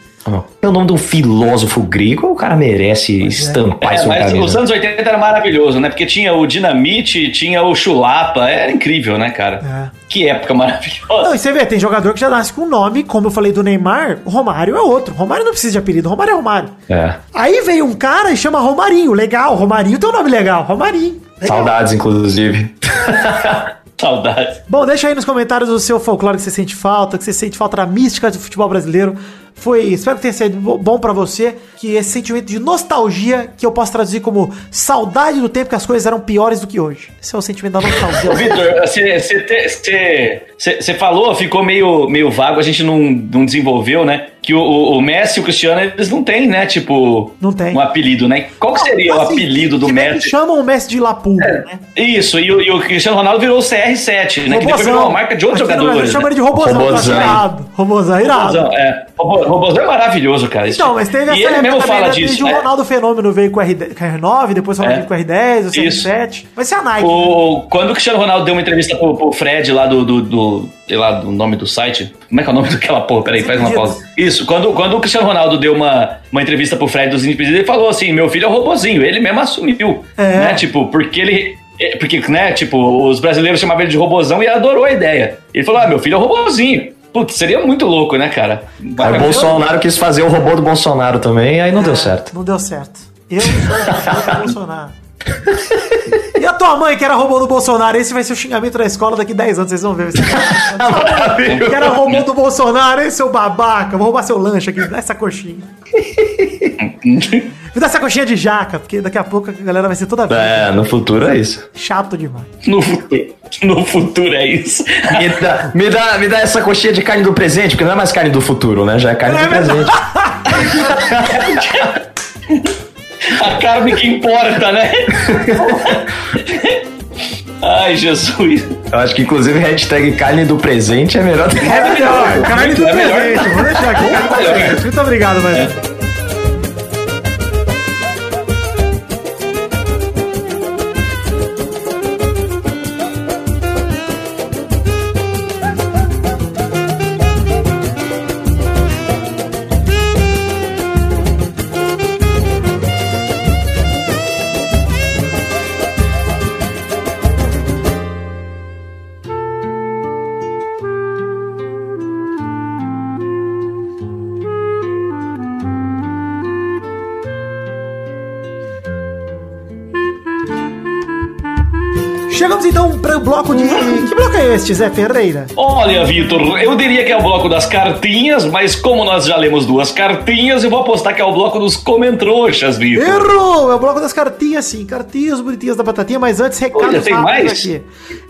É o nome de um filósofo grego, o cara merece estampar É, isso na mas os anos 80 era maravilhoso, né? Porque tinha o Dinamite, tinha o Chulapa, era incrível, né, cara? É. Que época maravilhosa. Não, e você vê, tem jogador que já nasce com nome, como eu falei do Neymar, o Romário é outro. Romário não precisa de apelido, Romário é Romário. É. Aí veio um cara e chama Romarinho, legal, Romarinho tem um nome legal, Romarinho. Legal. Saudades, inclusive. Saudade. Bom, deixa aí nos comentários o seu folclore que você sente falta, que você sente falta da mística do futebol brasileiro. Foi, espero que tenha sido bo- bom pra você, que esse sentimento de nostalgia, que eu posso traduzir como saudade do tempo que as coisas eram piores do que hoje. Esse é o sentimento da nostalgia. Vitor, você falou, ficou meio, meio vago, a gente não, não desenvolveu, né? Que o, o, o Messi e o Cristiano, eles não têm, né? Tipo, Não tem. um apelido, né? Qual que seria o Assim, apelido do Messi? chamam o Messi de Lapulga, né? Isso, e o, e o Cristiano Ronaldo virou o CR7, né? Que depois Robozão. virou uma marca de outros Aqui jogadores. Chama Né? ele de robozão, Robozão. tá irado. Robozão, irado. Robozão, é. Robo- robôzão é maravilhoso, cara. Isso- Não, mas teve essa e ele mesmo fala né? disso. O né? Ronaldo Fenômeno veio com o RD com o R9, depois o Ronaldinho É. com o R10, o Isso. CR7. Vai ser a Nike. né? O, quando o Cristiano Ronaldo deu uma entrevista pro, pro Fred lá do, do, do- sei lá, do nome do site. Como é que é o nome daquela porra? Peraí, faz uma pausa. Isso, quando, quando o Cristiano Ronaldo deu uma, uma entrevista pro Fred dos Desimpedidos, ele falou assim: meu filho é um robozinho. Ele mesmo assumiu. É. Né? Tipo, porque ele. é, Porque, né, tipo, os brasileiros chamavam ele de robozão e adorou a ideia. Ele falou: ah, meu filho é um robozinho. Putz, seria muito louco, né, cara? Aí o Bolsonaro quis fazer o robô do Bolsonaro também, aí não deu certo. Não deu certo. Eu sou o Bolsonaro. E a tua mãe, que era robô do Bolsonaro? Esse vai ser o xingamento da escola daqui 10 anos, vocês vão ver. que era robô do Bolsonaro, esse seu babaca. Vou roubar seu lanche aqui, dá essa coxinha. Me dá essa coxinha de jaca, porque daqui a pouco a galera vai ser toda. É, no futuro é isso. Chato demais. No futuro, no futuro é isso. Me dá, me, dá, me dá essa coxinha de carne do presente, porque não é mais carne do futuro, né? Já é carne É do presente. A carne que importa, né? Ai, Jesus. Eu acho que inclusive hashtag carne do presente é melhor. É melhor, carne do É melhor. presente. Vou deixar aqui, carne do melhor. presente. Muito obrigado, mas. Chegamos então para o bloco de. Que bloco é este, Zé Ferreira? Olha, Vitor, eu diria que é o bloco das cartinhas, mas como nós já lemos duas cartinhas, eu vou apostar que é o bloco dos comentrouxas, Vitor. Errou! É o bloco das cartinhas, sim. Cartinhas bonitinhas da batatinha, mas antes, recados Olha, tem rápidos mais? aqui.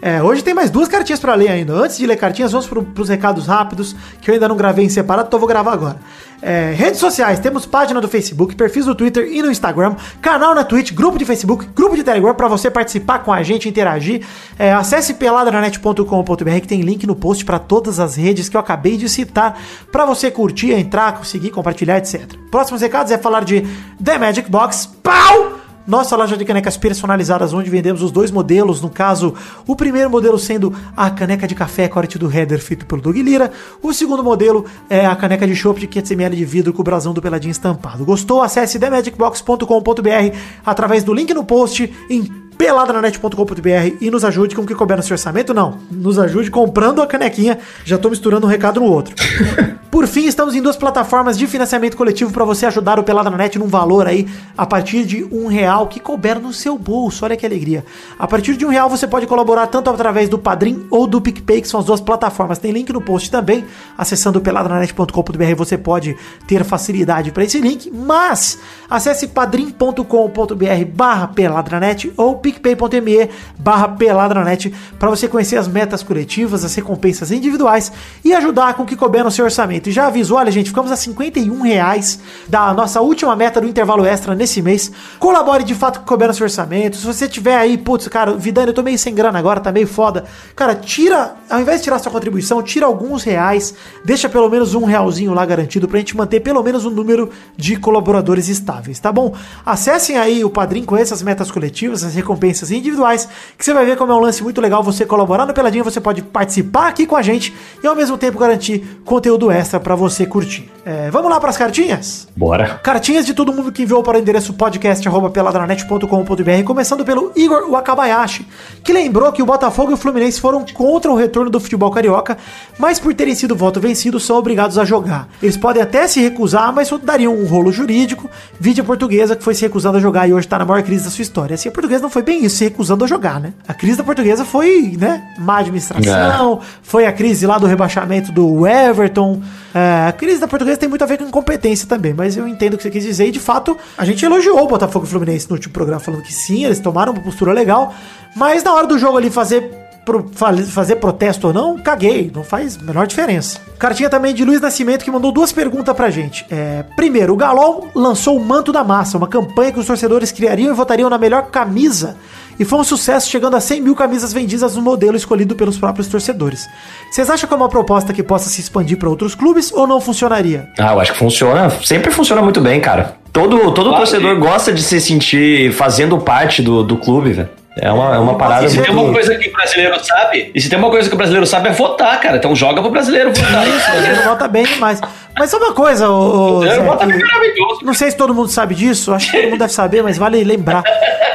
É, hoje tem mais duas cartinhas pra ler ainda. Antes de ler cartinhas, vamos pro, pros recados rápidos, que eu ainda não gravei em separado, então eu vou gravar agora. É, redes sociais, temos página do Facebook, perfis do Twitter e no Instagram, canal na Twitch, grupo de Facebook, grupo de Telegram pra você participar com a gente, interagir. É, acesse peladranet.com.br que tem link no post pra todas as redes que eu acabei de citar, pra você curtir, entrar, conseguir, compartilhar, etc. Próximos recados é falar de The Magic Box. Pau! Nossa loja de canecas personalizadas, onde vendemos os dois modelos. No caso, o primeiro modelo sendo a caneca de café corte do header feito pelo Doug Lira. O segundo modelo é a caneca de chopp de 500ml de vidro com o brasão do Peladinho estampado. Gostou? Acesse themagicbox.com.br através do link no post em peladranet.com.br e nos ajude com o que couber no seu orçamento. Não, nos ajude comprando a canequinha. Já tô misturando um recado no outro. Por fim, estamos em duas plataformas de financiamento coletivo para você ajudar o Pelada na Net num valor aí a partir de um real que couber no seu bolso. Olha que alegria. A partir de um real você pode colaborar tanto através do Padrim ou do PicPay, que são as duas plataformas. Tem link no post também. Acessando peladranet.com.br você pode ter facilidade para esse link. Mas acesse padrim.com.br barra peladranet ou picpay.me barra peladranet para você conhecer as metas coletivas, as recompensas individuais e ajudar com o que couber no seu orçamento. E já aviso, olha gente, ficamos a 51 reais da nossa última meta do intervalo extra nesse mês. Colabore de fato com o que couber no seu orçamento. Se você tiver aí, putz, cara, Vidani, eu tô meio sem grana agora, tá meio foda. Cara, tira, ao invés de tirar sua contribuição, tira alguns reais, deixa pelo menos um realzinho lá garantido pra gente manter pelo menos um número de colaboradores estáveis, tá bom? Acessem aí o Padrim com essas metas coletivas, as recompensas individuais, que você vai ver como é um lance muito legal você colaborar no Peladinho, você pode participar aqui com a gente e ao mesmo tempo garantir conteúdo extra pra você curtir. É, vamos lá pras cartinhas? Bora. Cartinhas de todo mundo que enviou para o endereço podcast.peladranet.com.br, começando pelo Igor Wakabayashi, que lembrou que o Botafogo e o Fluminense foram contra o retorno do futebol carioca, mas por terem sido voto vencido, são obrigados a jogar. Eles podem até se recusar, mas isso daria um rolo jurídico. Vide a portuguesa que foi se recusando a jogar e hoje tá na maior crise da sua história. Assim, a portuguesa não foi bem isso, se recusando a jogar, né? A crise da portuguesa foi, né, má administração, foi a crise lá do rebaixamento do Everton. É, a crise da portuguesa tem muito a ver com incompetência também, mas eu entendo o que você quis dizer. E de fato, a gente elogiou o Botafogo e o Fluminense no último programa, falando que sim, eles tomaram uma postura legal, mas na hora do jogo ali fazer pro- fa- fazer protesto ou não, caguei, não faz a menor diferença. Cartinha também de Luiz Nascimento que mandou duas perguntas pra gente. É, primeiro, o Galol lançou o Manto da Massa, uma campanha que os torcedores criariam e votariam na melhor camisa. E foi um sucesso, chegando a 100 mil camisas vendidas no modelo escolhido pelos próprios torcedores. Vocês acham que é uma proposta que possa se expandir para outros clubes ou não funcionaria? Ah, eu acho que funciona. Sempre funciona muito bem, cara. Todo, todo Claro, torcedor sim. gosta de se sentir fazendo parte do, do clube, velho. É uma, é uma parada E se tem uma muito. coisa que o brasileiro sabe, e se tem uma coisa que o brasileiro sabe é votar, cara. Então joga pro brasileiro votar. Ele vota bem demais. Mas só uma coisa, O brasileiro Zé, vota que- maravilhoso. Não sei se todo mundo sabe disso, acho que todo mundo deve saber, mas vale lembrar.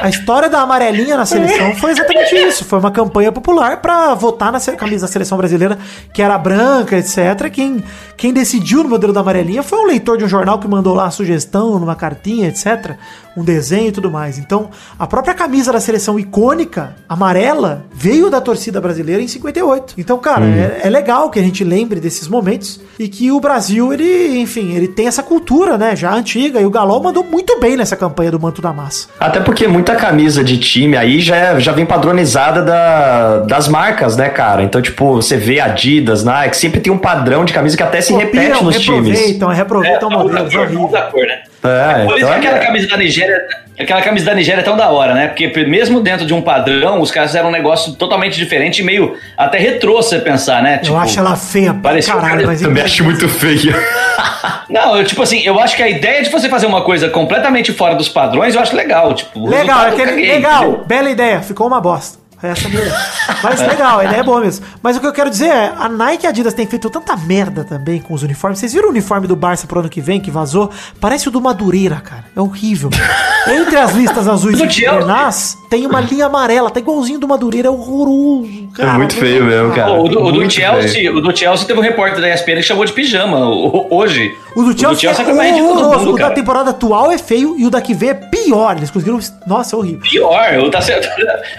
A história da amarelinha na seleção foi exatamente isso. Foi uma campanha popular pra votar na camisa da seleção brasileira, que era branca, etc. Quem, quem decidiu no modelo da amarelinha foi um leitor de um jornal que mandou lá a sugestão numa cartinha, etc. Um desenho e tudo mais. Então, a própria camisa da seleção icônica, amarela, veio da torcida brasileira em 58. Então, cara, é, é legal que a gente lembre desses momentos e que o Brasil, ele, enfim, ele tem essa cultura, né, já antiga. E o Galol mandou muito bem nessa campanha do Manto da Massa. Até porque muita camisa de time aí já, é- já vem padronizada da- das marcas, né, cara? Então, tipo, você vê Adidas, Nike, sempre tem um padrão de camisa que até se repete Copiam, nos times. reproveitam, reaproveitam muda a modelos cor, horríveis. muda a cor, né? É, Por isso então que aquela é- camisa da Nigéria, aquela camisa da Nigéria é tão da hora, né? Porque mesmo dentro de um padrão, os caras fizeram um negócio totalmente diferente e meio até retrô, se você pensar, né? Eu acho ela feia um caralho, cara- mas também acho muito feio. Não, eu, tipo assim, eu acho que a ideia de você fazer uma coisa completamente fora dos padrões, eu acho legal. Tipo, Legal, aquele, caguei, legal, entendeu? bela ideia, ficou uma bosta. Essa é a minha ideia. Mas legal, a ideia é boa mesmo. Mas o que eu quero dizer é, a Nike e a Adidas têm feito tanta merda também com os uniformes. Vocês viram o uniforme do Barça pro ano que vem, que vazou? Parece o do Madureira, cara. É horrível. Entre as listas azuis Do e. Grenás, tem uma linha amarela, tá igualzinho do Madureira, é horroroso. Cara, muito feio mesmo, cara. O, do, o do Chelsea, o do Chelsea teve um repórter da ESPN que chamou de pijama o- hoje. O do Chelsea, é é o mais ridículo do horroroso. mundo, O da cara. temporada atual é feio e o da que vem é pior. Eles conseguiram. Nossa, é horrível. Pior, o tá certo.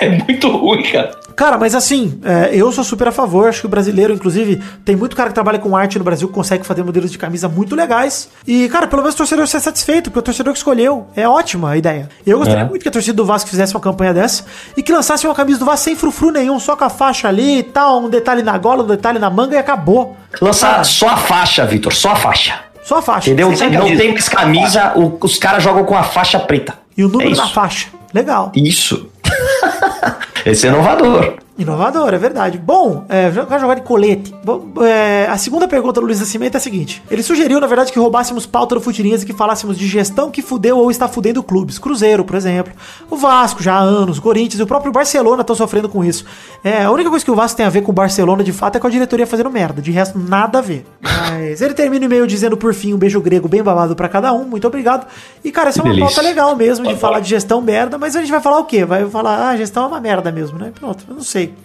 É muito ruim, cara. Cara, mas assim, é, eu sou super a favor. Acho que o brasileiro, inclusive, tem muito cara que trabalha com arte no Brasil que consegue fazer modelos de camisa muito legais. E, cara, pelo menos o torcedor ser satisfeito, porque o torcedor que escolheu. É ótima a ideia. Eu gostaria É. muito que a torcida do Vasco fizesse uma campanha dessa e que lançasse uma camisa do Vasco sem frufru nenhum, só com a faixa ali e tal, um detalhe na gola, um detalhe na manga e acabou. Lançar só a faixa, Vitor, só a faixa. Só a faixa. Entendeu? Sem Não camisa. tem mais camisa, o- os caras jogam com a faixa preta. E o número é isso. faixa. Legal. Isso. Esse é inovador. Inovador, é verdade. Bom, é, jogar jogar de colete. Bom, é, a segunda pergunta do Luiz Nascimento é a seguinte: ele sugeriu, na verdade, que roubássemos pauta do Futirinhas e que falássemos de gestão que fudeu ou está fudendo clubes. Cruzeiro, por exemplo. O Vasco, já há anos. Corinthians e o próprio Barcelona estão sofrendo com isso. É, a única coisa que o Vasco tem a ver com o Barcelona, de fato, é com a diretoria fazendo merda. De resto, nada a ver. Mas ele termina o e-mail dizendo, por fim, um beijo grego bem babado pra cada um. Muito obrigado. E, cara, essa é uma delícia. pauta legal mesmo de falar de gestão merda, mas a gente vai falar o quê? Vai falar, ah, gestão é uma merda mesmo, né? Pronto, eu não sei.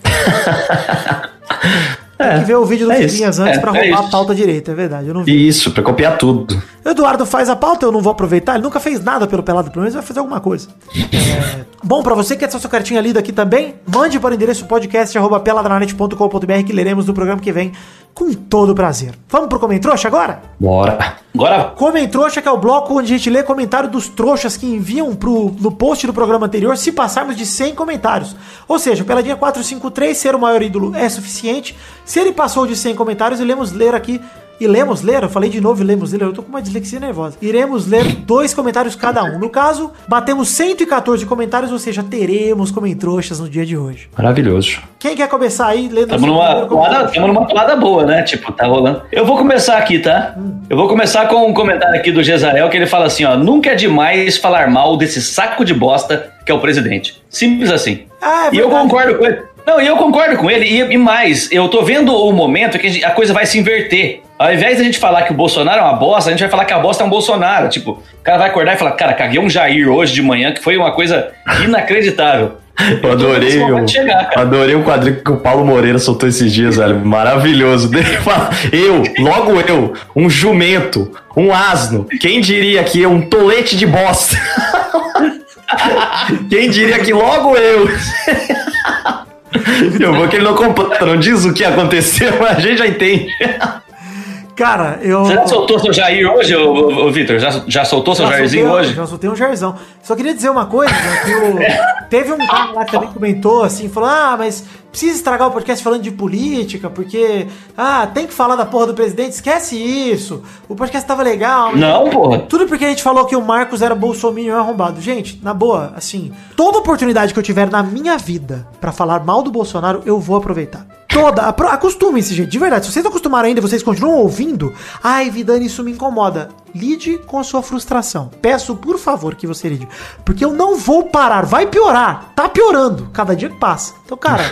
Tem que ver o vídeo do é Figuinhas isso. antes É, pra é roubar a isso. pauta direita, é verdade, eu não vi. Isso, pra copiar tudo. O Eduardo faz a pauta, eu não vou aproveitar, ele nunca fez nada pelo Pelado, pelo menos vai fazer alguma coisa. É, Bom, pra você que quer ter sua cartinha lida aqui também, mande para o endereço podcast.peladranet.com.br que leremos no programa que vem com todo prazer. Vamos pro Comentrouxa agora? Bora. Agora, Comentrouxa, que é o bloco onde a gente lê comentário dos trouxas que enviam pro, no post do programa anterior se passarmos de 100 comentários. Ou seja, o Peladinha 453, ser o maior ídolo é suficiente. Se ele passou de 100 comentários, iremos ler aqui. E lemos ler, eu falei de novo, lemos ler, eu tô com uma dislexia nervosa. Iremos ler dois comentários cada um. No caso, batemos 114 comentários, ou seja, teremos comentrouxas no dia de hoje. Maravilhoso. Quem quer começar aí lendo Estamos numa, toada, tamo numa toada boa, né? Tipo, tá rolando. Eu vou começar aqui, tá? Eu vou começar com um comentário aqui do Gesael que ele fala assim: ó, nunca é demais falar mal desse saco de bosta que é o presidente. Simples assim. Ah, é e eu concordo com ele. Não, e eu concordo com ele. E, e mais, eu tô vendo o momento que a coisa vai se inverter. Ao invés da gente falar que o Bolsonaro é uma bosta, a gente vai falar que a bosta é um Bolsonaro. Tipo, o cara vai acordar e falar, cara, caguei um Jair hoje de manhã, que foi uma coisa inacreditável. Eu adorei, o, chegar, adorei o quadrinho que o Paulo Moreira soltou esses dias, velho. Maravilhoso. Eu, logo eu, um jumento, um asno. Quem diria que um tolete de bosta? Quem diria que logo eu? Eu vou que ele não completa, não diz o que aconteceu, mas a gente já entende. Cara, eu. Você já soltou seu Jair hoje, ô, Vitor? Já, já soltou seu Já Jairzinho soltei- hoje? Já soltei um Jairzão. Só queria dizer uma coisa, né, que o- teve um cara lá que também comentou assim, falou: "Ah, mas precisa estragar o podcast falando de política, porque ah, tem que falar da porra do presidente, esquece isso. O podcast tava legal". Não, porra. Tudo porque a gente falou que o Marcos era bolsominion arrombado. Gente, na boa, assim, toda oportunidade que eu tiver na minha vida pra falar mal do Bolsonaro, eu vou aproveitar. Toda. Acostumem-se, gente. De verdade. Se vocês não acostumaram ainda e vocês continuam ouvindo, ai, Vidani, isso me incomoda. Lide com a sua frustração. Peço, por favor, que você lide. Porque eu não vou parar. Vai piorar. Tá piorando. Cada dia que passa. Então, cara.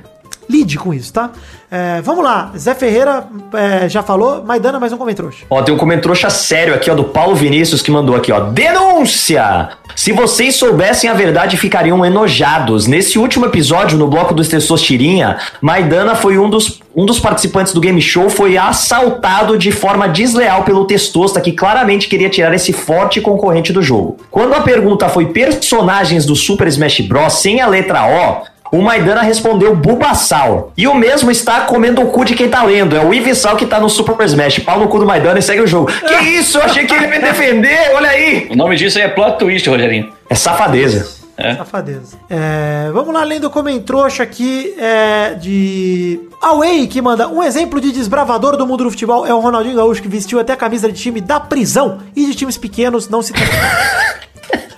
Lide com isso, tá? É, vamos lá. Zé Ferreira é, já falou. Maidana, mais um comentrouxa. Ó, tem um comentrouxa sério aqui, ó, do Paulo Vinícius, que mandou aqui, ó. Denúncia! Se vocês soubessem a verdade, ficariam enojados. Nesse último episódio, no bloco dos Testostirinha, Maidana foi um dos, um dos participantes do game show, foi assaltado de forma desleal pelo Testosta, que claramente queria tirar esse forte concorrente do jogo. Quando a pergunta foi personagens do Super Smash Bros. sem a letra O, o Maidana respondeu Bulbasaur. E o mesmo está comendo o cu de quem tá lendo. É o Ivisal que tá no Super Smash. Pau no cu do Maidana e segue o jogo. Que isso? Eu achei que ele ia me defender. Olha aí. O nome disso aí é plot twist, Rogerinho. É safadeza. Safadeza. É, vamos lá, lendo o comentrouxa aqui é, de Away, que manda um exemplo de desbravador do mundo do futebol é o Ronaldinho Gaúcho, que vestiu até a camisa de time da prisão e de times pequenos não se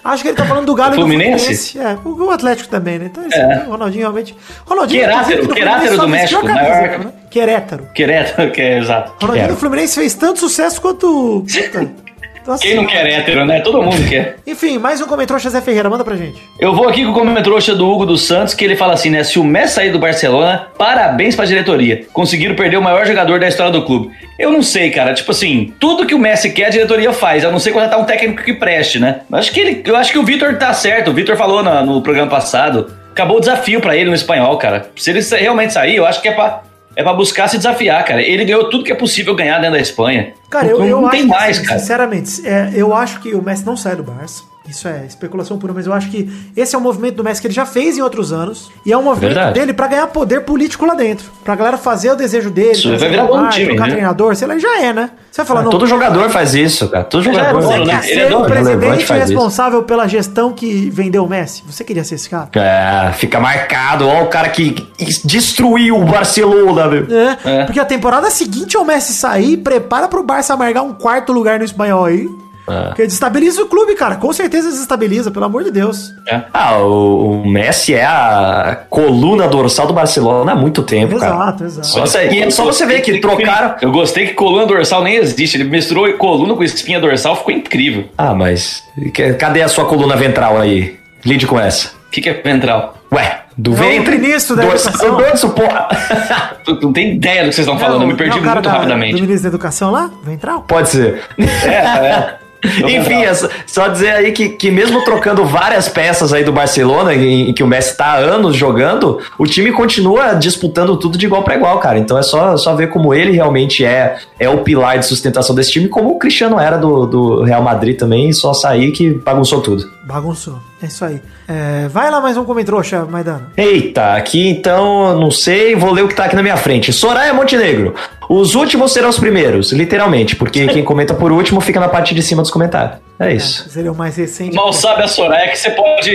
Acho que ele tá falando do Galo Fluminense? e do Fluminense. É, o o Atlético também, né? Então, esse É. o Ronaldinho realmente. Ronaldinho, Fluminense, do a México, camisa, maior- né? Querétaro. Querétaro, que é exato. Ronaldinho do Fluminense fez tanto sucesso quanto. Puta. Nossa Quem não quer hétero, né? Todo mundo quer. Enfim, mais um comentrouxa Zé Ferreira, manda pra gente. Eu vou aqui com o comentário do Hugo dos Santos, que ele fala assim, né? Se o Messi sair do Barcelona, parabéns pra diretoria. Conseguiram perder o maior jogador da história do clube. Eu não sei, cara. Tipo assim, tudo que o Messi quer, a diretoria faz. A não ser quando tá um técnico que preste, né? Eu acho que, ele, eu acho que o Vitor tá certo. O Vitor falou na- no programa passado. Acabou o desafio pra ele no espanhol, cara. Se ele realmente sair, eu acho que é pra, é pra buscar se desafiar, cara. Ele ganhou tudo que é possível ganhar dentro da Espanha. Cara, não, eu, eu não acho tem que, mais, assim, cara. Sinceramente, é, eu acho que o Messi não sai do Barça. Isso é especulação pura, mas eu acho que esse é um movimento do Messi que ele já fez em outros anos. E é um movimento Verdade. dele pra ganhar poder político lá dentro. Pra galera fazer o desejo dele. Isso, vai virar Neymar, time, trocar né? treinador, sei lá, já é, né? Você vai falar, não. Todo jogador faz isso, cara. Todo é jogador. Você né? quer Ele é ser dono, o presidente faz isso. responsável pela gestão que vendeu o Messi? Você queria ser esse cara? É, fica marcado. Ó, o cara que destruiu o Barcelona, meu. É, É. porque a temporada seguinte ao Messi sair, prepara pro Barça amargar um quarto lugar no espanhol aí. É. Porque desestabiliza o clube, cara. Com certeza desestabiliza, pelo amor de Deus. É. Ah, o, o Messi é a coluna dorsal do Barcelona há muito tempo, cara. Exato, exato. Só você- e é só você ver que trocaram. Eu gostei que coluna dorsal nem existe. Ele misturou coluna com espinha dorsal, ficou incrível. Ah, mas. Cadê a sua coluna ventral aí? Lide com essa. O que, que é ventral? Ué, do É o ventre. ministro da dorsal educação. do dorso, porra. Tu tu não tem ideia do que vocês estão falando, eu me perdi Não, muito da- rapidamente. Do ministro da Educação lá? Ventral? Pode ser. É, é. Enfim, é só- dizer aí que, que mesmo trocando várias peças aí do Barcelona, em, em que o Messi tá há anos jogando, o time continua disputando tudo de igual para igual, cara. Então é só, só ver como ele realmente é, é o pilar de sustentação desse time, como o Cristiano era do, do Real Madrid também, só sair que bagunçou tudo. Bagunçou. É isso aí. É, vai lá mais um comentrouxa, Maidana. Eita, aqui então, não sei, vou ler o que tá aqui na minha frente. Soraya Montenegro. Os últimos serão os primeiros, literalmente, porque quem comenta por último fica na parte de cima dos comentários. É isso. Seria o mais recente. Mal sabe a Soraya que você pode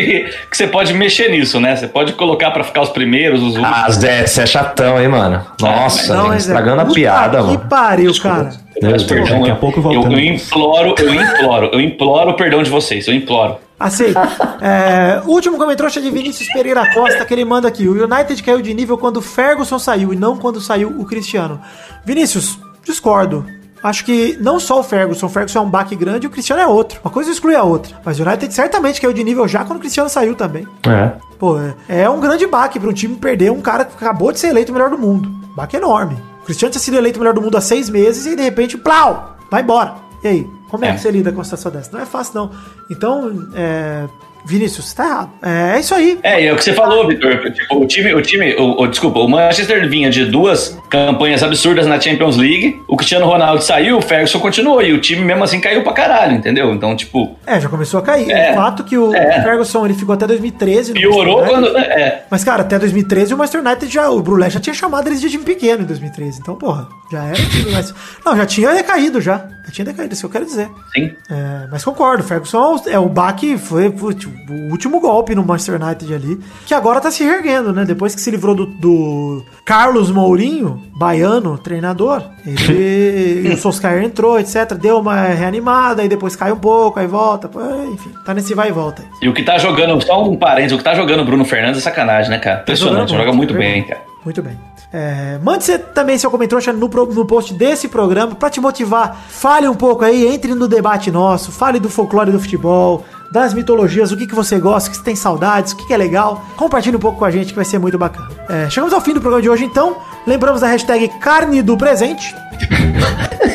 que você pode mexer nisso, né? Você pode colocar pra ficar os primeiros, os últimos. Ah, Zé, você é chatão, hein, mano? Nossa, Não, gente, mas é- estragando a piada, que mano. pariu, cara. Deus, Perdão, daqui a eu- pouco eu, voltamos. eu imploro, eu imploro, eu imploro o perdão de vocês, eu imploro. Aceito. É, último comentrouxa de Vinícius Pereira Costa, que ele manda aqui. O United caiu de nível quando o Ferguson saiu e não quando saiu o Cristiano. Vinícius, discordo. Acho que não só o Ferguson, o Ferguson é um baque grande e o Cristiano é outro. Uma coisa exclui a outra. Mas o United certamente caiu de nível já quando o Cristiano saiu também. É. Pô, é, é um grande baque para um time perder um cara que acabou de ser eleito o melhor do mundo. Baque enorme. O Cristiano tinha sido eleito o melhor do mundo há seis meses e de repente, plau, vai embora. E aí? Como é, É. que você lida com uma situação dessa? Não é fácil, não. Então, é, Vinícius, tá errado. É, é isso aí. É, é o que você falou, Vitor. Tipo, o time, o time, o, o- desculpa, o Manchester vinha de duas campanhas absurdas na Champions League. O Cristiano Ronaldo saiu, o Ferguson continuou e o time mesmo assim caiu pra caralho, entendeu? Então, tipo, É, já começou a cair. É. O fato que o É. Ferguson ele ficou até 2013. no piorou quando. É, Mas, cara, até 2013 o Manchester United já. O Brulé já tinha chamado eles de time pequeno em 2013. Então, porra, já era mais. Não, já tinha decaído já. Já tinha decaído, isso que eu quero dizer. sim. É, mas concordo, o Ferguson é o baque, foi o o último golpe no Manchester United ali, que agora tá se reerguendo, né? Depois que se livrou do, do Carlos Mourinho, baiano, treinador, ele, e o Solskjaer entrou, etc, deu uma reanimada, aí depois cai um pouco, aí volta, pô, enfim, tá nesse vai e volta. E o que tá jogando, só um parênteses, o que tá jogando o Bruno Fernandes é sacanagem, né, cara? Impressionante, jogando joga muito muito, bem, cara. Muito bem. É, mande você também seu comentário no, no post desse programa pra te motivar. Fale um pouco aí, entre no debate nosso, fale do folclore do futebol, das mitologias, o que, que você gosta, o que você tem saudades, o que, que é legal. Compartilhe um pouco com a gente que vai ser muito bacana. É, chegamos ao fim do programa de hoje então. Lembramos da hashtag carne do presente.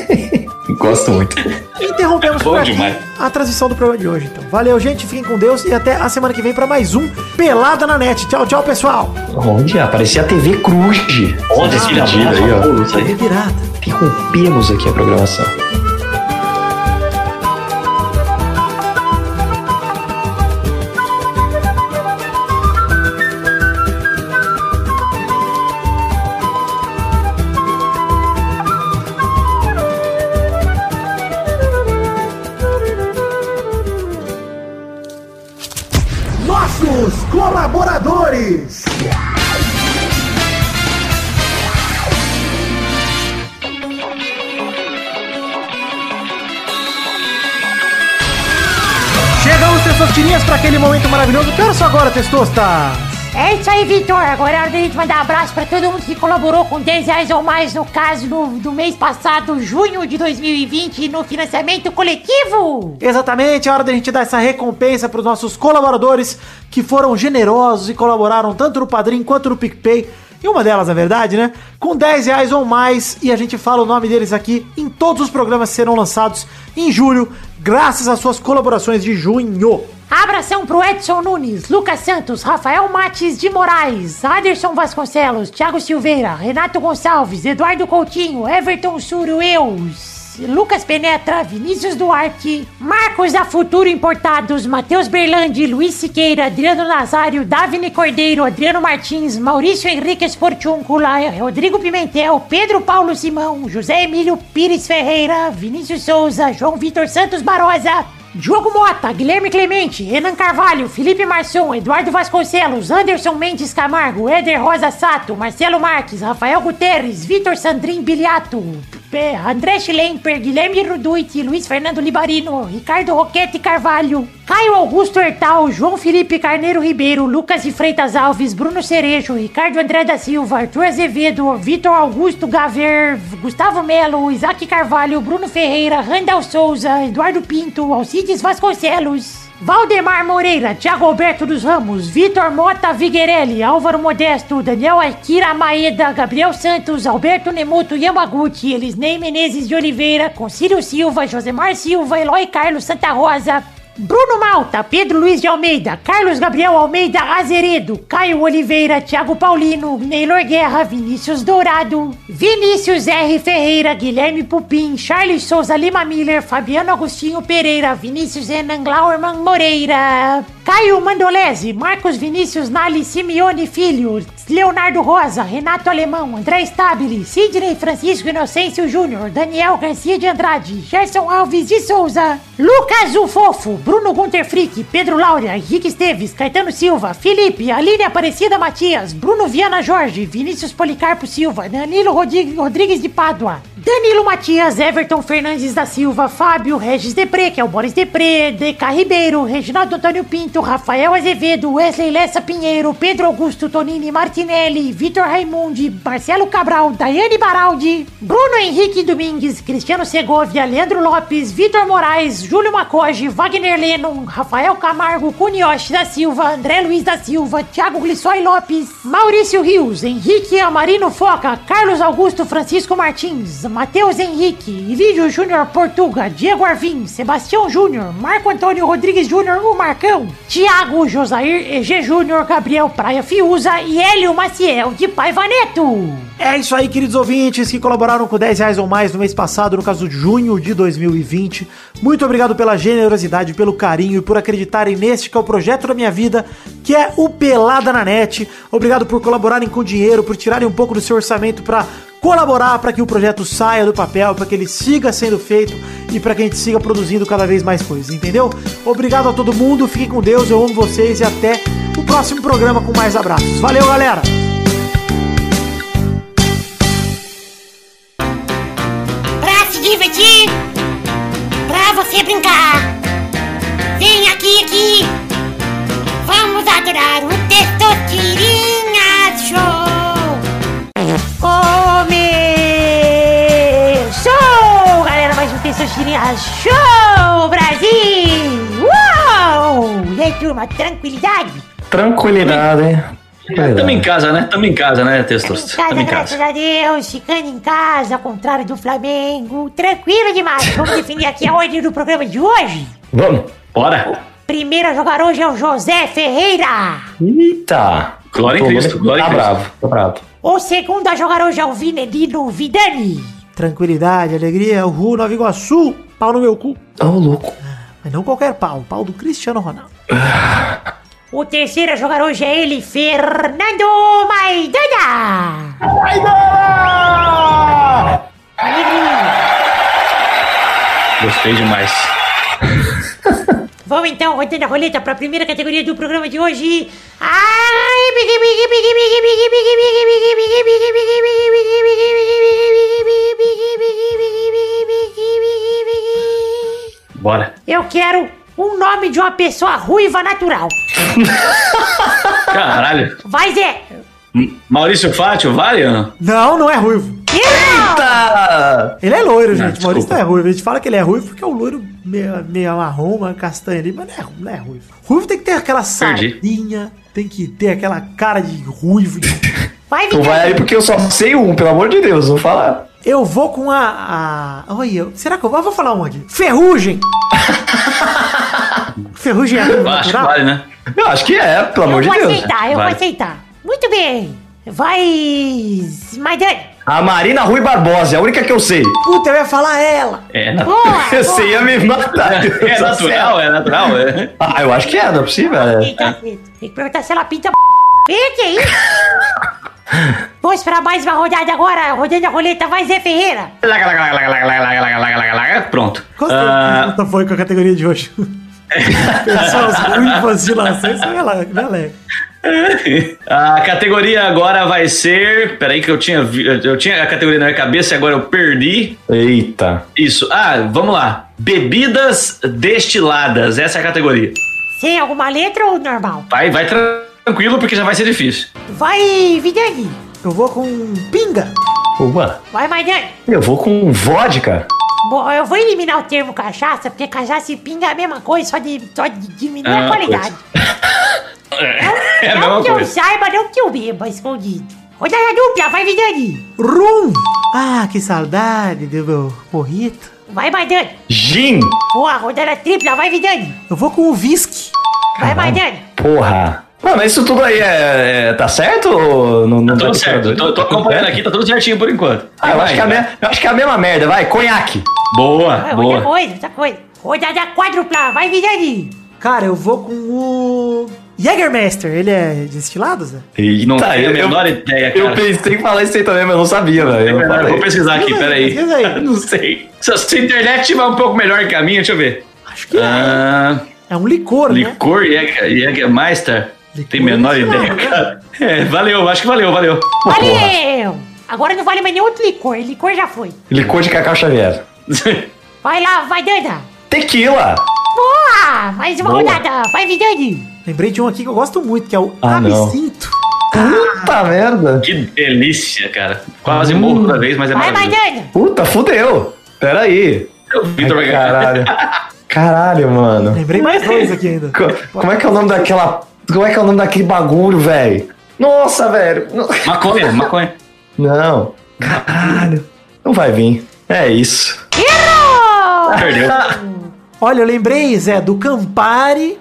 Gosto muito. Interrompemos por aqui demais. a transmissão do programa de hoje. Então, valeu, gente. Fiquem com Deus e até a semana que vem pra mais um Pelada na Net. Tchau, tchau, pessoal. Onde? Aparecia a TV Cruz. Onde esse Despedida aí, ó. Isso aí. Pirata. Interrompemos aqui a programação. São agora, Testosta? É isso aí, Vitor. Agora é hora da gente mandar abraço pra todo mundo que colaborou com 10 reais ou mais, no caso no, do mês passado, junho de 2020, no financiamento coletivo. Exatamente, é hora da gente dar essa recompensa para os nossos colaboradores que foram generosos e colaboraram tanto no Padrim quanto no PicPay. E uma delas, na verdade, né? Com 10 reais ou mais. E a gente fala o nome deles aqui em todos os programas que serão lançados em julho, graças às suas colaborações de junho. Abração pro Edson Nunes, Lucas Santos, Rafael Mates de Moraes, Aderson Vasconcelos, Thiago Silveira, Renato Gonçalves, Eduardo Coutinho, Everton Surueus. Lucas Penetra, Vinícius Duarte, Marcos da Futuro Importados, Matheus Berlandi, Luiz Siqueira, Adriano Nazário, Davine Cordeiro, Adriano Martins, Maurício Henrique Esportúncula, Rodrigo Pimentel, Pedro Paulo Simão, José Emílio Pires Ferreira, Vinícius Souza, João Vitor Santos Barosa, Diogo Mota, Guilherme Clemente, Renan Carvalho, Felipe Marçom, Eduardo Vasconcelos, Anderson Mendes Camargo, Éder Rosa Sato, Marcelo Marques, Rafael Guterres, Vitor Sandrin Biliato, André Schlemper, Guilherme Ruduit, Luiz Fernando Libarino, Ricardo Roquete Carvalho, Caio Augusto Hertal, João Felipe Carneiro Ribeiro, Lucas de Freitas Alves, Bruno Cerejo, Ricardo André da Silva, Arthur Azevedo, Vitor Augusto Gaver, Gustavo Melo, Isaac Carvalho, Bruno Ferreira, Randall Souza, Eduardo Pinto, Alcides Vasconcelos. Valdemar Moreira, Thiago Alberto dos Ramos, Vitor Mota Viguerelli, Álvaro Modesto, Daniel Akira Maeda, Gabriel Santos, Alberto Nemoto Yamaguchi, Elisnei Menezes de Oliveira, Concílio Silva, Josemar Silva, Eloy Carlos Santa Rosa, Bruno Malta, Pedro Luiz de Almeida, Carlos Gabriel Almeida Azeredo, Caio Oliveira, Thiago Paulino, Neylor Guerra, Vinícius Dourado, Vinícius R. Ferreira, Guilherme Pupim, Charles Souza Lima Miller, Fabiano Agostinho Pereira, Vinícius Renan Glauerman Moreira, Caio Mandolese, Marcos Vinícius Nali Simeone Filho, Leonardo Rosa, Renato Alemão, André Stabile, Sidney Francisco Inocêncio Júnior, Daniel Garcia de Andrade, Gerson Alves de Souza, Lucas o Fofo, Bruno Gunter Frick, Pedro Laura, Henrique Esteves, Caetano Silva, Felipe, Aline Aparecida Matias, Bruno Viana Jorge, Vinícius Policarpo Silva, Danilo Rodrigues, de Pádua, Danilo Matias, Everton Fernandes da Silva, Fábio, Regis Depré, que é o Boris Depré, DK Ribeiro, Reginaldo Antônio Pinto, Rafael Azevedo, Wesley Lessa Pinheiro, Pedro Augusto Tonini Martinelli, Vitor Raimundi, Marcelo Cabral, Daiane Baraldi, Bruno Henrique Domingues, Cristiano Segovia, Leandro Lopes, Vitor Moraes, Júlio Macoge, Wagner Lennon, Rafael Camargo, Cunioche da Silva, André Luiz da Silva, Thiago Glissói Lopes, Maurício Rios, Henrique Amarino Foca, Carlos Augusto Francisco Martins, Matheus Henrique, Lídio Júnior Portuga, Diego Arvim, Sebastião Júnior, Marco Antônio Rodrigues Júnior, o Marcão, Tiago Josair EG Júnior, Gabriel Praia Fiuza e Hélio Maciel de Paiva Neto. É isso aí, queridos ouvintes que colaboraram com 10 reais ou mais no mês passado, no caso de junho de 2020. Muito obrigado pela generosidade, pelo carinho e por acreditarem neste que é o projeto da minha vida, que é o Pelada na Net. Obrigado por colaborarem com dinheiro, por tirarem um pouco do seu orçamento para colaborar para que o projeto saia do papel, para que ele siga sendo feito e para que a gente siga produzindo cada vez mais coisas, entendeu? Obrigado a todo mundo, fiquem com Deus, eu amo vocês e até o próximo programa com mais abraços. Valeu, galera! Pra se divertir, pra você brincar. Vem aqui, aqui. Vamos adorar o Testosterinha Show. Começou, galera, mais um Testosterinha Show, Brasil. Uau! E aí, turma, tranquilidade? Tranquilidade, hein? Tamo em casa, né? Tamo em casa, né, Testos? Em casa, Tamo em graças casa. a Deus, ficando em casa, ao contrário do Flamengo. Tranquilo demais. Vamos definir aqui a ordem do programa de hoje. Vamos. Bora. Primeiro a jogar hoje é o José Ferreira. Eita. Glória em Cristo, glória em Tá Cristo. bravo, tá bravo. O segundo a jogar hoje é o Vinedino Vidani. Tranquilidade, alegria, o Ru Nova Iguaçu, pau no meu cu. Ô, louco. Mas não qualquer pau, o pau do Cristiano Ronaldo. O terceiro a jogar hoje é ele, Fernando Maidana. Alegria. Gostei demais. Vamos então, rodando a roleta para a primeira categoria do programa de hoje. Ai. Bora. Eu quero um nome de uma pessoa ruiva natural. Caralho. Vai, Zé. M- Maurício Fátio, vale? ou não? Não, não é ruivo. Tá. Ele é loiro, Não, gente. Maurício desculpa. não é ruivo. A gente fala que ele é ruivo porque é um loiro meio, meio marrom, uma castanha ali, mas não é, não é ruivo. Ruivo tem que ter aquela Perdi. sardinha, tem que ter aquela cara de ruivo. de- Vai, Tu vai aí porque eu só sei um, pelo amor de Deus, vou falar. Eu vou com a. a... Olha, será que eu vou? Eu vou falar um aqui. Ferrugem! Ferrugem é ruivo Eu acho que natural? vale, né? Eu acho que é, pelo Eu amor de vou Deus. aceitar, eu vou aceitar. Muito bem. Vai, Maidana. A Marina Rui Barbosa é a única que eu sei. Puta, eu ia falar ela. É, na- Boa, Você ia me matar. é natural, é natural. É. Ah, eu acho que é, não é possível. É. Eita, Tem que perguntar se ela pinta Vem que isso? Vamos esperar mais uma rodada agora. Rodando a roleta, vai Zé Ferreira. Pronto. Ah, Essa foi com a categoria de hoje. Pessoas ruivas de lações são rela- alegre. a categoria agora vai ser. Peraí, que eu tinha, eu tinha a categoria na minha cabeça e agora eu perdi. Eita. Isso. Ah, vamos lá. Bebidas destiladas. Essa é a categoria. Sem alguma letra ou normal? Vai, vai tranquilo, porque já vai ser difícil. Vai, Vidani. Eu vou com pinga. Uma. Vai, Maidani. Eu vou com vodka. Bom, eu vou eliminar o termo cachaça, porque cachaça e pinga é a mesma coisa, só, de, só de diminuir É a a qualidade. É, é a não mesma que eu saiba, não que eu beba escondido. Rodada dupla, vai, Vidani. Rum. Ah, que saudade do meu morrito. Vai, Maidani. Gin. Boa, rodada tripla, vai, Vidani. Eu vou com o whisky. Vai, Maidani. Porra. Mano, isso tudo aí é, é- tá certo ou não, não Tá vai tudo certo. Tô, tô Tá tudo acompanhando aqui, tá tudo certinho por enquanto. Ah, eu acho, que é a vai. me- eu acho que é a mesma merda, vai. Conhaque. Boa, Vai, outra boa. coisa, outra coisa. Rodada quádrupla, vai, Vidani. Cara, eu vou com o. Jägermeister. Ele é destilado, Zé? Eita, Não tenho a eu- menor ideia, cara. Eu pensei em falar isso aí também, mas eu não sabia, velho. Eu Eu vou pesquisar aqui, aí, peraí. aí. Não sei. Se a internet estiver um pouco melhor que a minha, deixa eu ver. Acho que é. Ah, É um licor, né? licor Jäger- Jägermeister? Tem menor ideia, cara. É, valeu, acho que valeu, valeu. Valeu! Agora não vale mais nenhum outro licor. Licor já foi. Licor de Cacau Xavier. Vai lá, vai, Dana. Tequila. Boa! Mais uma Boa. rodada. Vai, Vidani. Lembrei de um aqui que eu gosto muito, que é o Ah, não. absinto. Puta merda. Que delícia, cara. Quase morro toda vez, mas é Vai, vai. Dana. Puta, fudeu. Pera aí. O Vitor vai Ai, ganhar. Caralho. Caralho, mano. Lembrei mais dois aqui ainda. Co- Como é que é o nome daquela. Como é que é o nome daquele bagulho, velho? Nossa, velho. Maconha, maconha. Não. Caralho. Não vai vir. É isso. Perdeu. Olha, eu lembrei, Zé, do Campari.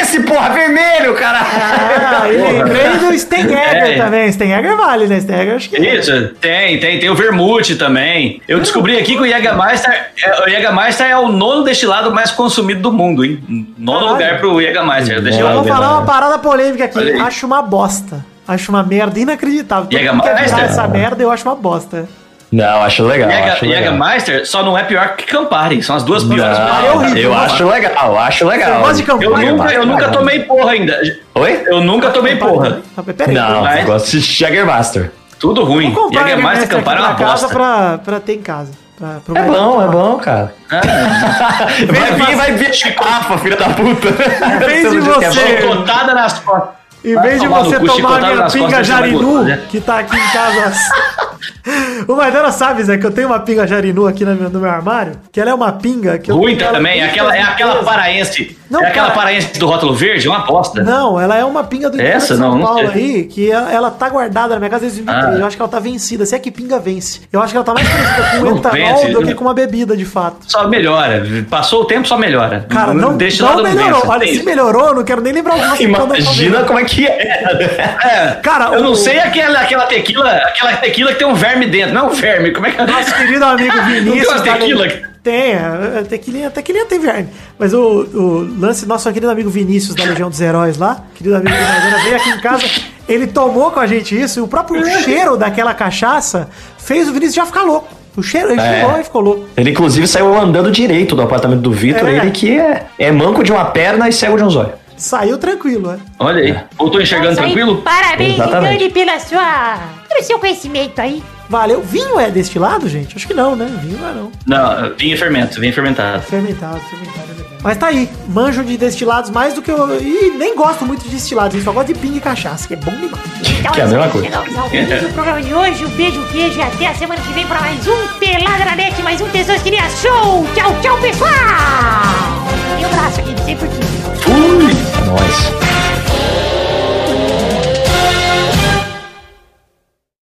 Esse, porra, vermelho, caralho! Ah, e lembrei do Stenegger É. também. Stenegger vale, né? Stenegger acho que Isso, tem, tem, tem o vermute também. Eu descobri aqui que o Jägermeister, é, o Jägermeister é o nono destilado mais consumido do mundo, hein? Nono Caralho. lugar pro Jägermeister. Eu destilado. vou falar uma parada polêmica aqui. Acho uma bosta. Acho uma merda inacreditável. Todo mundo quer Jägermeister? essa merda, eu acho uma bosta. Não, acho legal. Jäger- acho legal. Jägermeister só não é pior que Campari. São as duas piores. Campari é horrível. eu acho legal, acho legal. Você gosta de Campari? Eu nunca, eu nunca tomei porra ainda. Oi? Eu nunca tomei porra. Ah, Peraí, Não, Mas- eu gosto de Jägermaster. Tudo ruim. Jägermeister Jägermeister Campari é uma pra casa bosta. pra, pra ter em casa. Pra, pro É bom, é bom, cara. Vai vir, vai vir chicotafa, filha da puta. Em vez de Você é? Chicotada nas costas. Em vez de você tomar a minha pinga jarinu, né? que tá aqui em casa. o Maidana sabe, Zé, que eu tenho uma pinga jarinu aqui no meu, no meu armário, que ela é uma pinga que eu Ruim também. tem Aquela, é aquela paraense. Não, é aquela cara. paraense do rótulo verde, é uma bosta. Não, ela é uma pinga do Essa? de São Não, não Paulo sei. aí, que ela, ela tá guardada na minha casa desde 2003. Ah. Eu acho que ela tá vencida. Se é que pinga vence. Eu acho que ela tá mais parecida com Não etanol do que não. com uma bebida, de fato. Só melhora. Passou o tempo, só melhora. Cara, não, não lado melhorou. vence. Olha, se melhorou, eu não quero nem lembrar o da Imagina como é que é. É, Cara, eu o- não sei aquela, aquela tequila, aquela tequila que tem um verme dentro. Não, verme. Como é que Nosso querido amigo Vinícius. Não tem uma da tequila? Le- Tem, a a tequilinha, a tequilinha tem verme. Mas o, o lance, nosso querido amigo Vinícius da Legião dos Heróis lá, querido amigo Maidana, veio aqui em casa, ele tomou com a gente isso e o próprio cheiro daquela cachaça fez o Vinícius já ficar louco. O cheiro, ele É. chegou e ficou louco. Ele, inclusive, saiu andando direito do apartamento do Vitor. É. Ele que é, é manco de uma perna e cego de um zóio. Saiu tranquilo, né? Olha aí. Voltou enxergando tranquilo? Parabéns, Exatamente. Dani, pela sua, pelo seu conhecimento aí. Valeu. Vinho é destilado, gente? Acho que não, né? Vinho não é não. Não, vinha fermento, vinha fermentado. Fermentado, fermentado, é verdade. Mas tá aí, manjo de destilados mais do que eu. E nem gosto muito de destilados, só gosto de pinga e cachaça, que é bom demais. Então, Que é a mesma coisa. Chegamos ao programa de hoje. Um beijo, queijo e até a semana que vem para mais um Pelada na Net, mais um Tesouros Queria Show. Tchau, tchau, pessoal! E um abraço aqui, não sei porquê. Nós.